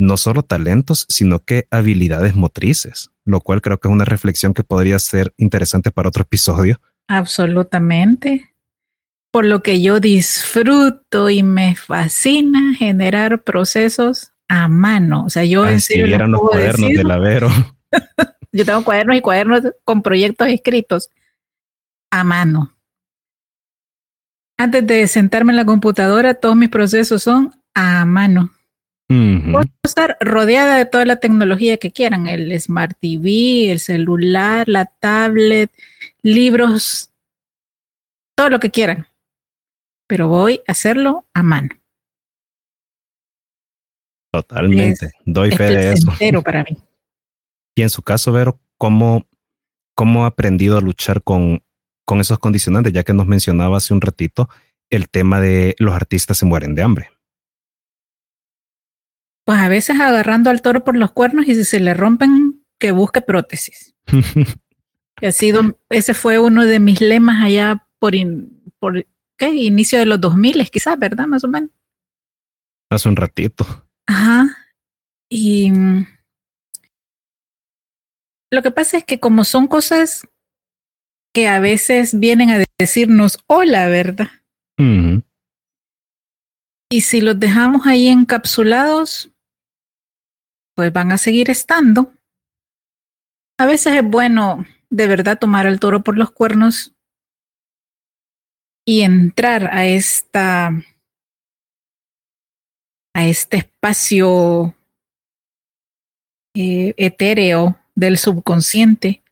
no solo talentos, sino que habilidades motrices, lo cual creo que es una reflexión que podría ser interesante para otro episodio. Absolutamente por lo que yo disfruto y me fascina generar procesos a mano. O sea, yo ah, en los cuadernos de Lavero. yo tengo cuadernos y cuadernos con proyectos escritos a mano. Antes de sentarme en la computadora, todos mis procesos son a mano. Puedo estar rodeada de toda la tecnología que quieran, el Smart TV, el celular, la tablet, libros, todo lo que quieran pero voy a hacerlo a mano. Totalmente, doy fe de eso. para mí. Y en su caso, Vero, ¿cómo, cómo ha aprendido a luchar con, con esos condicionantes? Ya que nos mencionaba hace un ratito el tema de los artistas se mueren de hambre. Pues a veces agarrando al toro por los cuernos y si se le rompen, que busque prótesis. ha sido, ese fue uno de mis lemas allá por, por Inicio de los 2000, quizás, ¿verdad? Más o menos. Hace un ratito. Ajá. Y lo que pasa es que como son cosas que a veces vienen a decirnos hola, ¿verdad? Y si los dejamos ahí encapsulados, pues van a seguir estando. A veces es bueno de verdad tomar el toro por los cuernos y entrar a esta a este espacio eh, etéreo del subconsciente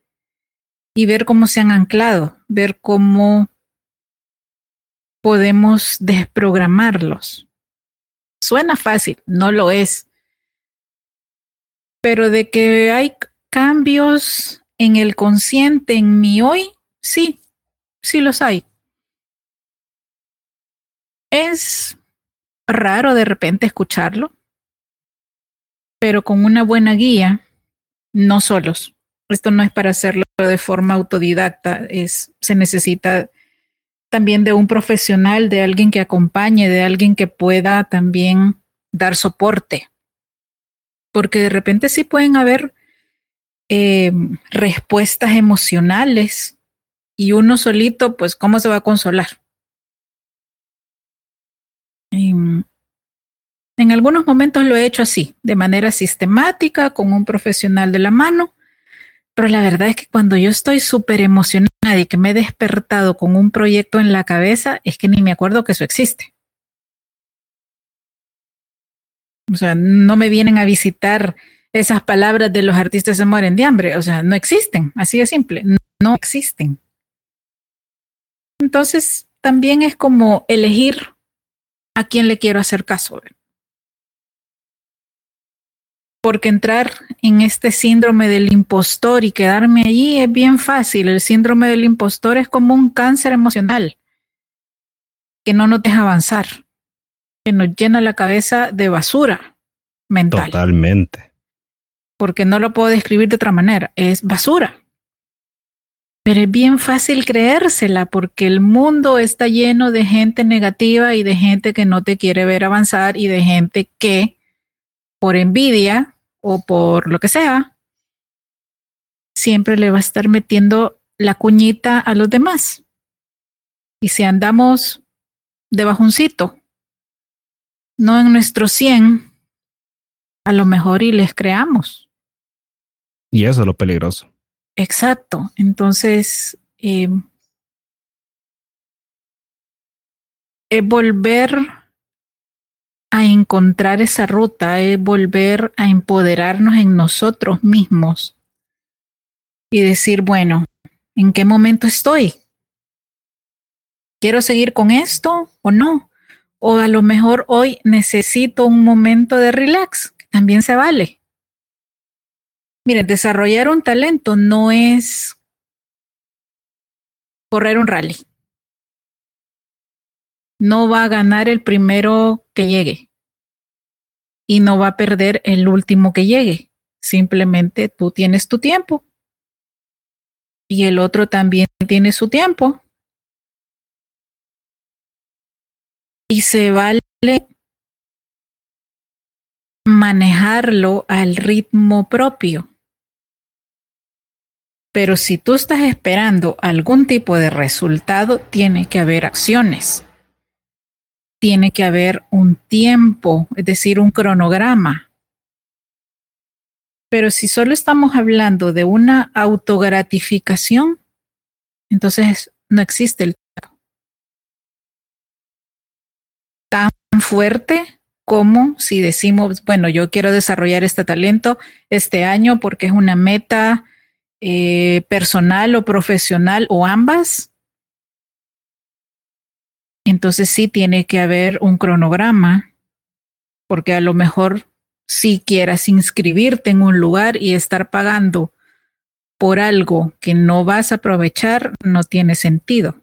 y ver cómo se han anclado, ver cómo podemos desprogramarlos. Suena fácil, no lo es, pero de que hay cambios en el consciente, en mi hoy, sí, sí los hay. Es raro de repente escucharlo, pero con una buena guía, no solos. Esto no es para hacerlo de forma autodidacta, es, se necesita también de un profesional, de alguien que acompañe, de alguien que pueda también dar soporte. Porque de repente sí pueden haber eh, respuestas emocionales y uno solito, pues, ¿cómo se va a consolar? En algunos momentos lo he hecho así, de manera sistemática, con un profesional de la mano, pero la verdad es que cuando yo estoy súper emocionada y que me he despertado con un proyecto en la cabeza, es que ni me acuerdo que eso existe. O sea, no me vienen a visitar esas palabras de los artistas se mueren de hambre. O sea, no existen, así de simple, no existen. Entonces, también es como elegir a quién le quiero hacer caso. Porque entrar en este síndrome del impostor y quedarme allí es bien fácil. El síndrome del impostor es como un cáncer emocional que no nos deja avanzar, que nos llena la cabeza de basura mental. Totalmente. Porque no lo puedo describir de otra manera, es basura. Pero es bien fácil creérsela porque el mundo está lleno de gente negativa y de gente que no te quiere ver avanzar y de gente que por envidia o por lo que sea, siempre le va a estar metiendo la cuñita a los demás. Y si andamos de bajoncito, no en nuestro 100, a lo mejor y les creamos. Y eso es lo peligroso. Exacto. Entonces, eh, es volver a encontrar esa ruta, es volver a empoderarnos en nosotros mismos y decir, bueno, ¿en qué momento estoy? ¿Quiero seguir con esto o no? O a lo mejor hoy necesito un momento de relax, que también se vale. Miren, desarrollar un talento no es correr un rally. No va a ganar el primero llegue y no va a perder el último que llegue. Simplemente tú tienes tu tiempo y el otro también tiene su tiempo. Y se vale manejarlo al ritmo propio. Pero si tú estás esperando algún tipo de resultado, tiene que haber acciones. Tiene que haber un tiempo, es decir, un cronograma. Pero si solo estamos hablando de una autogratificación, entonces no existe el tan fuerte como si decimos, bueno, yo quiero desarrollar este talento este año porque es una meta eh, personal o profesional o ambas, entonces sí tiene que haber un cronograma, porque a lo mejor si quieras inscribirte en un lugar y estar pagando por algo que no vas a aprovechar, no tiene sentido.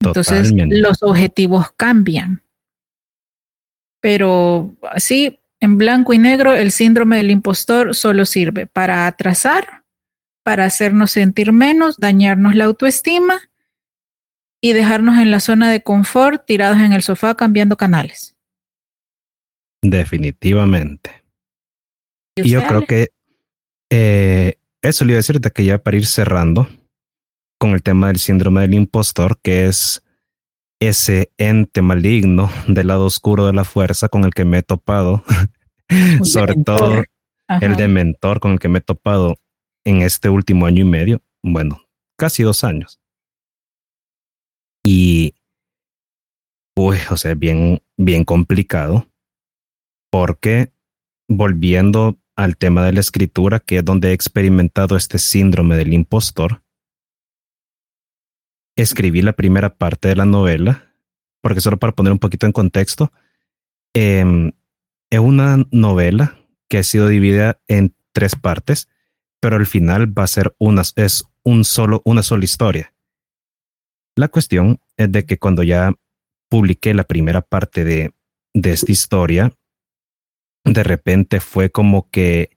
Entonces los objetivos cambian. Pero sí, en blanco y negro, el síndrome del impostor solo sirve para atrasar, para hacernos sentir menos, dañarnos la autoestima y dejarnos en la zona de confort tirados en el sofá cambiando canales. Definitivamente. Y, yo creo que eh, eso le iba a decir de que ya para ir cerrando con el tema del síndrome del impostor, que es ese ente maligno del lado oscuro de la fuerza con el que me he topado, sobre todo el de mentor con el que me he topado en este último año y medio, bueno, casi dos años. Y, pues, o sea, bien, bien complicado, porque volviendo al tema de la escritura, que es donde he experimentado este síndrome del impostor, escribí la primera parte de la novela, porque solo para poner un poquito en contexto, em, es una novela que ha sido dividida en tres partes, pero al final va a ser una, es un solo, una sola historia. La cuestión es de que cuando ya publiqué la primera parte de, de esta historia, de repente fue como que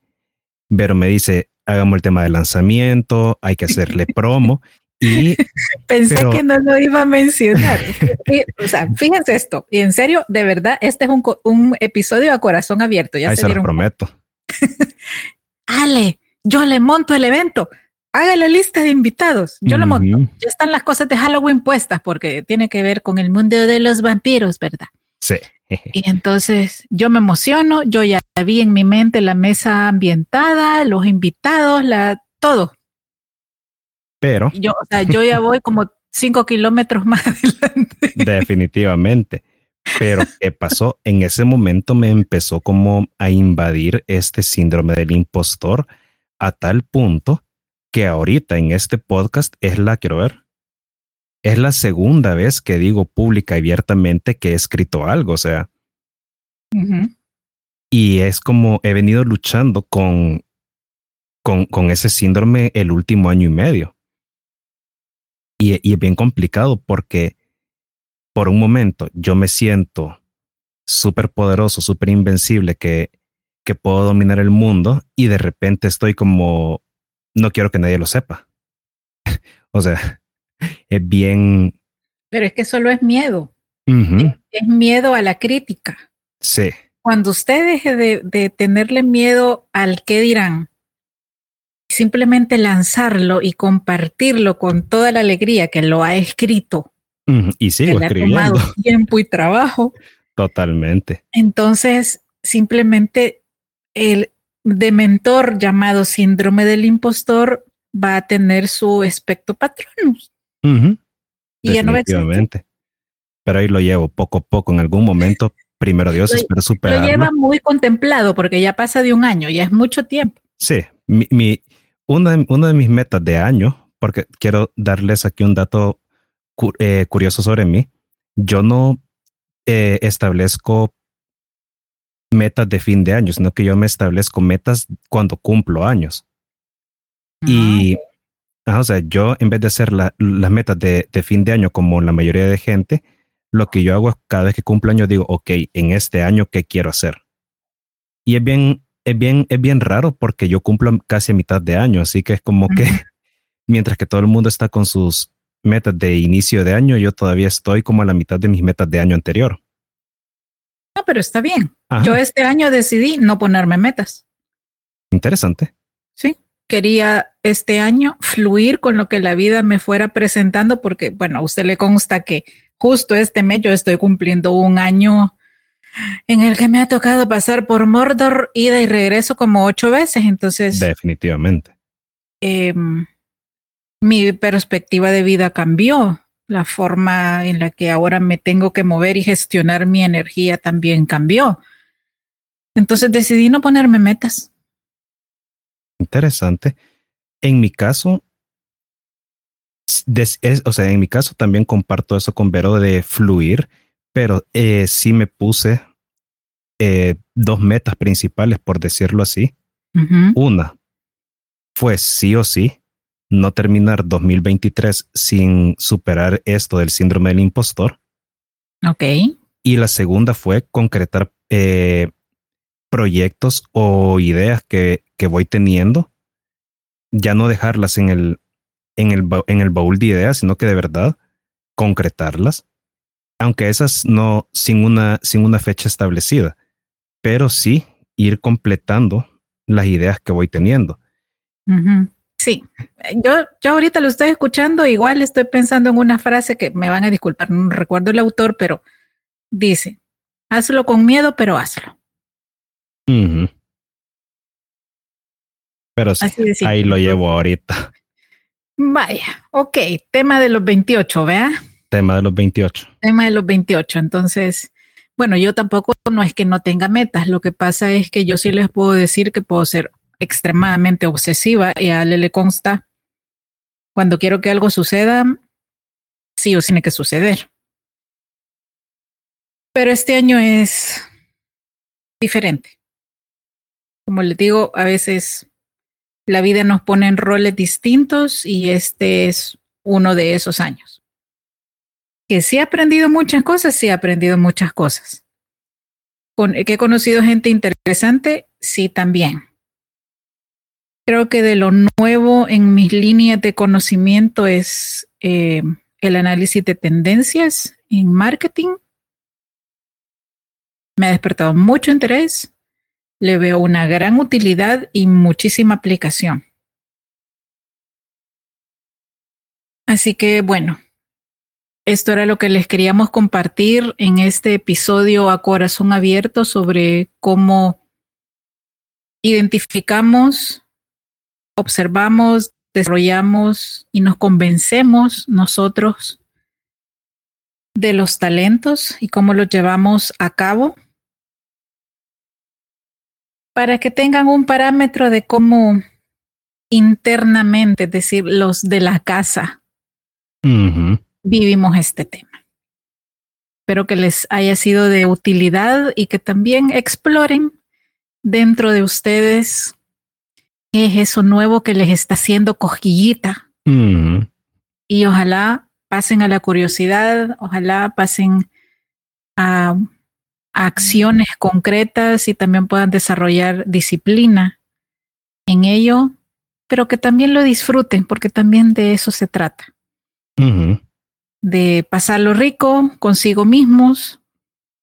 Vero me dice, hagamos el tema de lanzamiento, hay que hacerle promo. Y, Pensé que no lo iba a mencionar. o sea, fíjense esto, y en serio, de verdad, este es un, un episodio a corazón abierto. Ya Ahí se, lo prometo. Ale, yo le monto el evento. Haga la lista de invitados. Yo lo monto. Ya están las cosas de Halloween puestas porque tiene que ver con el mundo de los vampiros, ¿verdad? Sí. Y entonces yo me emociono, yo ya vi en mi mente la mesa ambientada, los invitados, la, todo. Pero. Yo, o sea, yo ya voy como cinco kilómetros más adelante. Definitivamente. Pero ¿qué pasó? En ese momento me empezó como a invadir este síndrome del impostor a tal punto que ahorita en este podcast es la, quiero ver, es la segunda vez que digo pública y abiertamente que he escrito algo, o sea. Y es como he venido luchando con, con, con, ese síndrome el último año y medio. Y, y es bien complicado porque por un momento yo me siento súper poderoso, súper invencible, que, que puedo dominar el mundo y de repente estoy como, no quiero que nadie lo sepa. o sea, es bien... Pero es que solo es miedo. es, miedo a la crítica. Sí. Cuando usted deje de, de tenerle miedo al qué dirán, simplemente lanzarlo y compartirlo con toda la alegría que lo ha escrito. Y sigo que escribiendo. Ha tomado tiempo y trabajo. Totalmente. Entonces, simplemente el dementor llamado síndrome del impostor va a tener su aspecto patronus. Y ya no Pero ahí lo llevo poco a poco. En algún momento, primero Dios, lo, espero superarlo. Lo lleva muy contemplado porque ya pasa de un año, ya es mucho tiempo. Sí, mi, mi una, una, de mis metas de año, porque quiero darles aquí un dato eh, curioso sobre mí. Yo no eh, establezco metas de fin de año, sino que yo me establezco metas cuando cumplo años. Y o sea, yo en vez de hacer las metas de, de, fin de año como la mayoría de gente, lo que yo hago es cada vez que cumplo año digo, ok, en este año, ¿qué quiero hacer? Y es bien, es bien, es bien raro porque yo cumplo casi a mitad de año, así que es como que mientras que todo el mundo está con sus metas de inicio de año, yo todavía estoy como a la mitad de mis metas de año anterior. No, pero está bien. Yo este año decidí no ponerme metas. Interesante. Sí, quería este año fluir con lo que la vida me fuera presentando, porque, bueno, a usted le consta que justo este mes yo estoy cumpliendo un año en el que me ha tocado pasar por Mordor, ida y regreso como ocho veces. Entonces. Definitivamente. Eh, mi perspectiva de vida cambió la forma en la que ahora me tengo que mover y gestionar mi energía también cambió. Entonces decidí no ponerme metas. Interesante. En mi caso, es, o sea, en mi caso también comparto eso con Vero de fluir, pero eh, sí me puse eh, dos metas principales, por decirlo así. Una fue sí o sí no terminar 2023 sin superar esto del síndrome del impostor. Ok. Y la segunda fue concretar eh, proyectos o ideas que, que, voy teniendo, ya no dejarlas en el, en, el, en el baúl de ideas, sino que de verdad concretarlas, aunque esas no sin una, sin una fecha establecida, pero sí ir completando las ideas que voy teniendo. Sí, yo, yo ahorita lo estoy escuchando, igual estoy pensando en una frase que me van a disculpar, no recuerdo el autor, pero dice, hazlo con miedo, pero hazlo. Pero sí, ahí lo llevo ahorita. Vaya, ok, tema de los 28, ¿vea? Tema de los 28. Tema de los 28, entonces, bueno, yo tampoco no es que no tenga metas, lo que pasa es que yo sí les puedo decir que puedo ser extremadamente obsesiva y a Ale le consta, cuando quiero que algo suceda, sí o tiene que suceder. Pero este año es diferente. Como les digo, a veces la vida nos pone en roles distintos y este es uno de esos años. Que sí he aprendido muchas cosas, sí he aprendido muchas cosas. Con, que he conocido gente interesante, sí también. Creo que de lo nuevo en mis líneas de conocimiento es eh, el análisis de tendencias en marketing. Me ha despertado mucho interés le veo una gran utilidad y muchísima aplicación. Así que bueno, esto era lo que les queríamos compartir en este episodio a corazón abierto sobre cómo identificamos, observamos, desarrollamos y nos convencemos nosotros de los talentos y cómo los llevamos a cabo para que tengan un parámetro de cómo internamente, es decir, los de la casa, vivimos este tema. Espero que les haya sido de utilidad y que también exploren dentro de ustedes qué es eso nuevo que les está haciendo cosquillita. Y ojalá pasen a la curiosidad, ojalá pasen a acciones concretas y también puedan desarrollar disciplina en ello, pero que también lo disfruten, porque también de eso se trata. De pasarlo rico consigo mismos.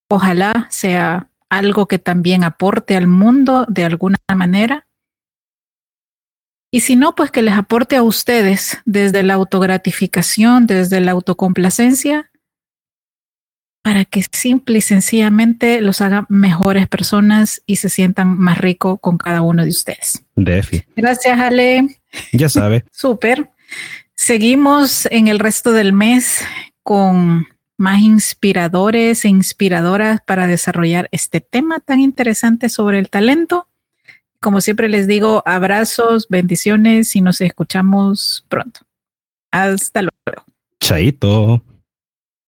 Ojalá sea algo que también aporte al mundo de alguna manera. Y si no, pues que les aporte a ustedes desde la autogratificación, desde la autocomplacencia para que simple y sencillamente los haga mejores personas y se sientan más rico con cada uno de ustedes. Defi. Gracias, Ale. Ya sabe. Súper. Seguimos en el resto del mes con más inspiradores e inspiradoras para desarrollar este tema tan interesante sobre el talento. Como siempre les digo, abrazos, bendiciones y nos escuchamos pronto. Hasta luego. Chaito.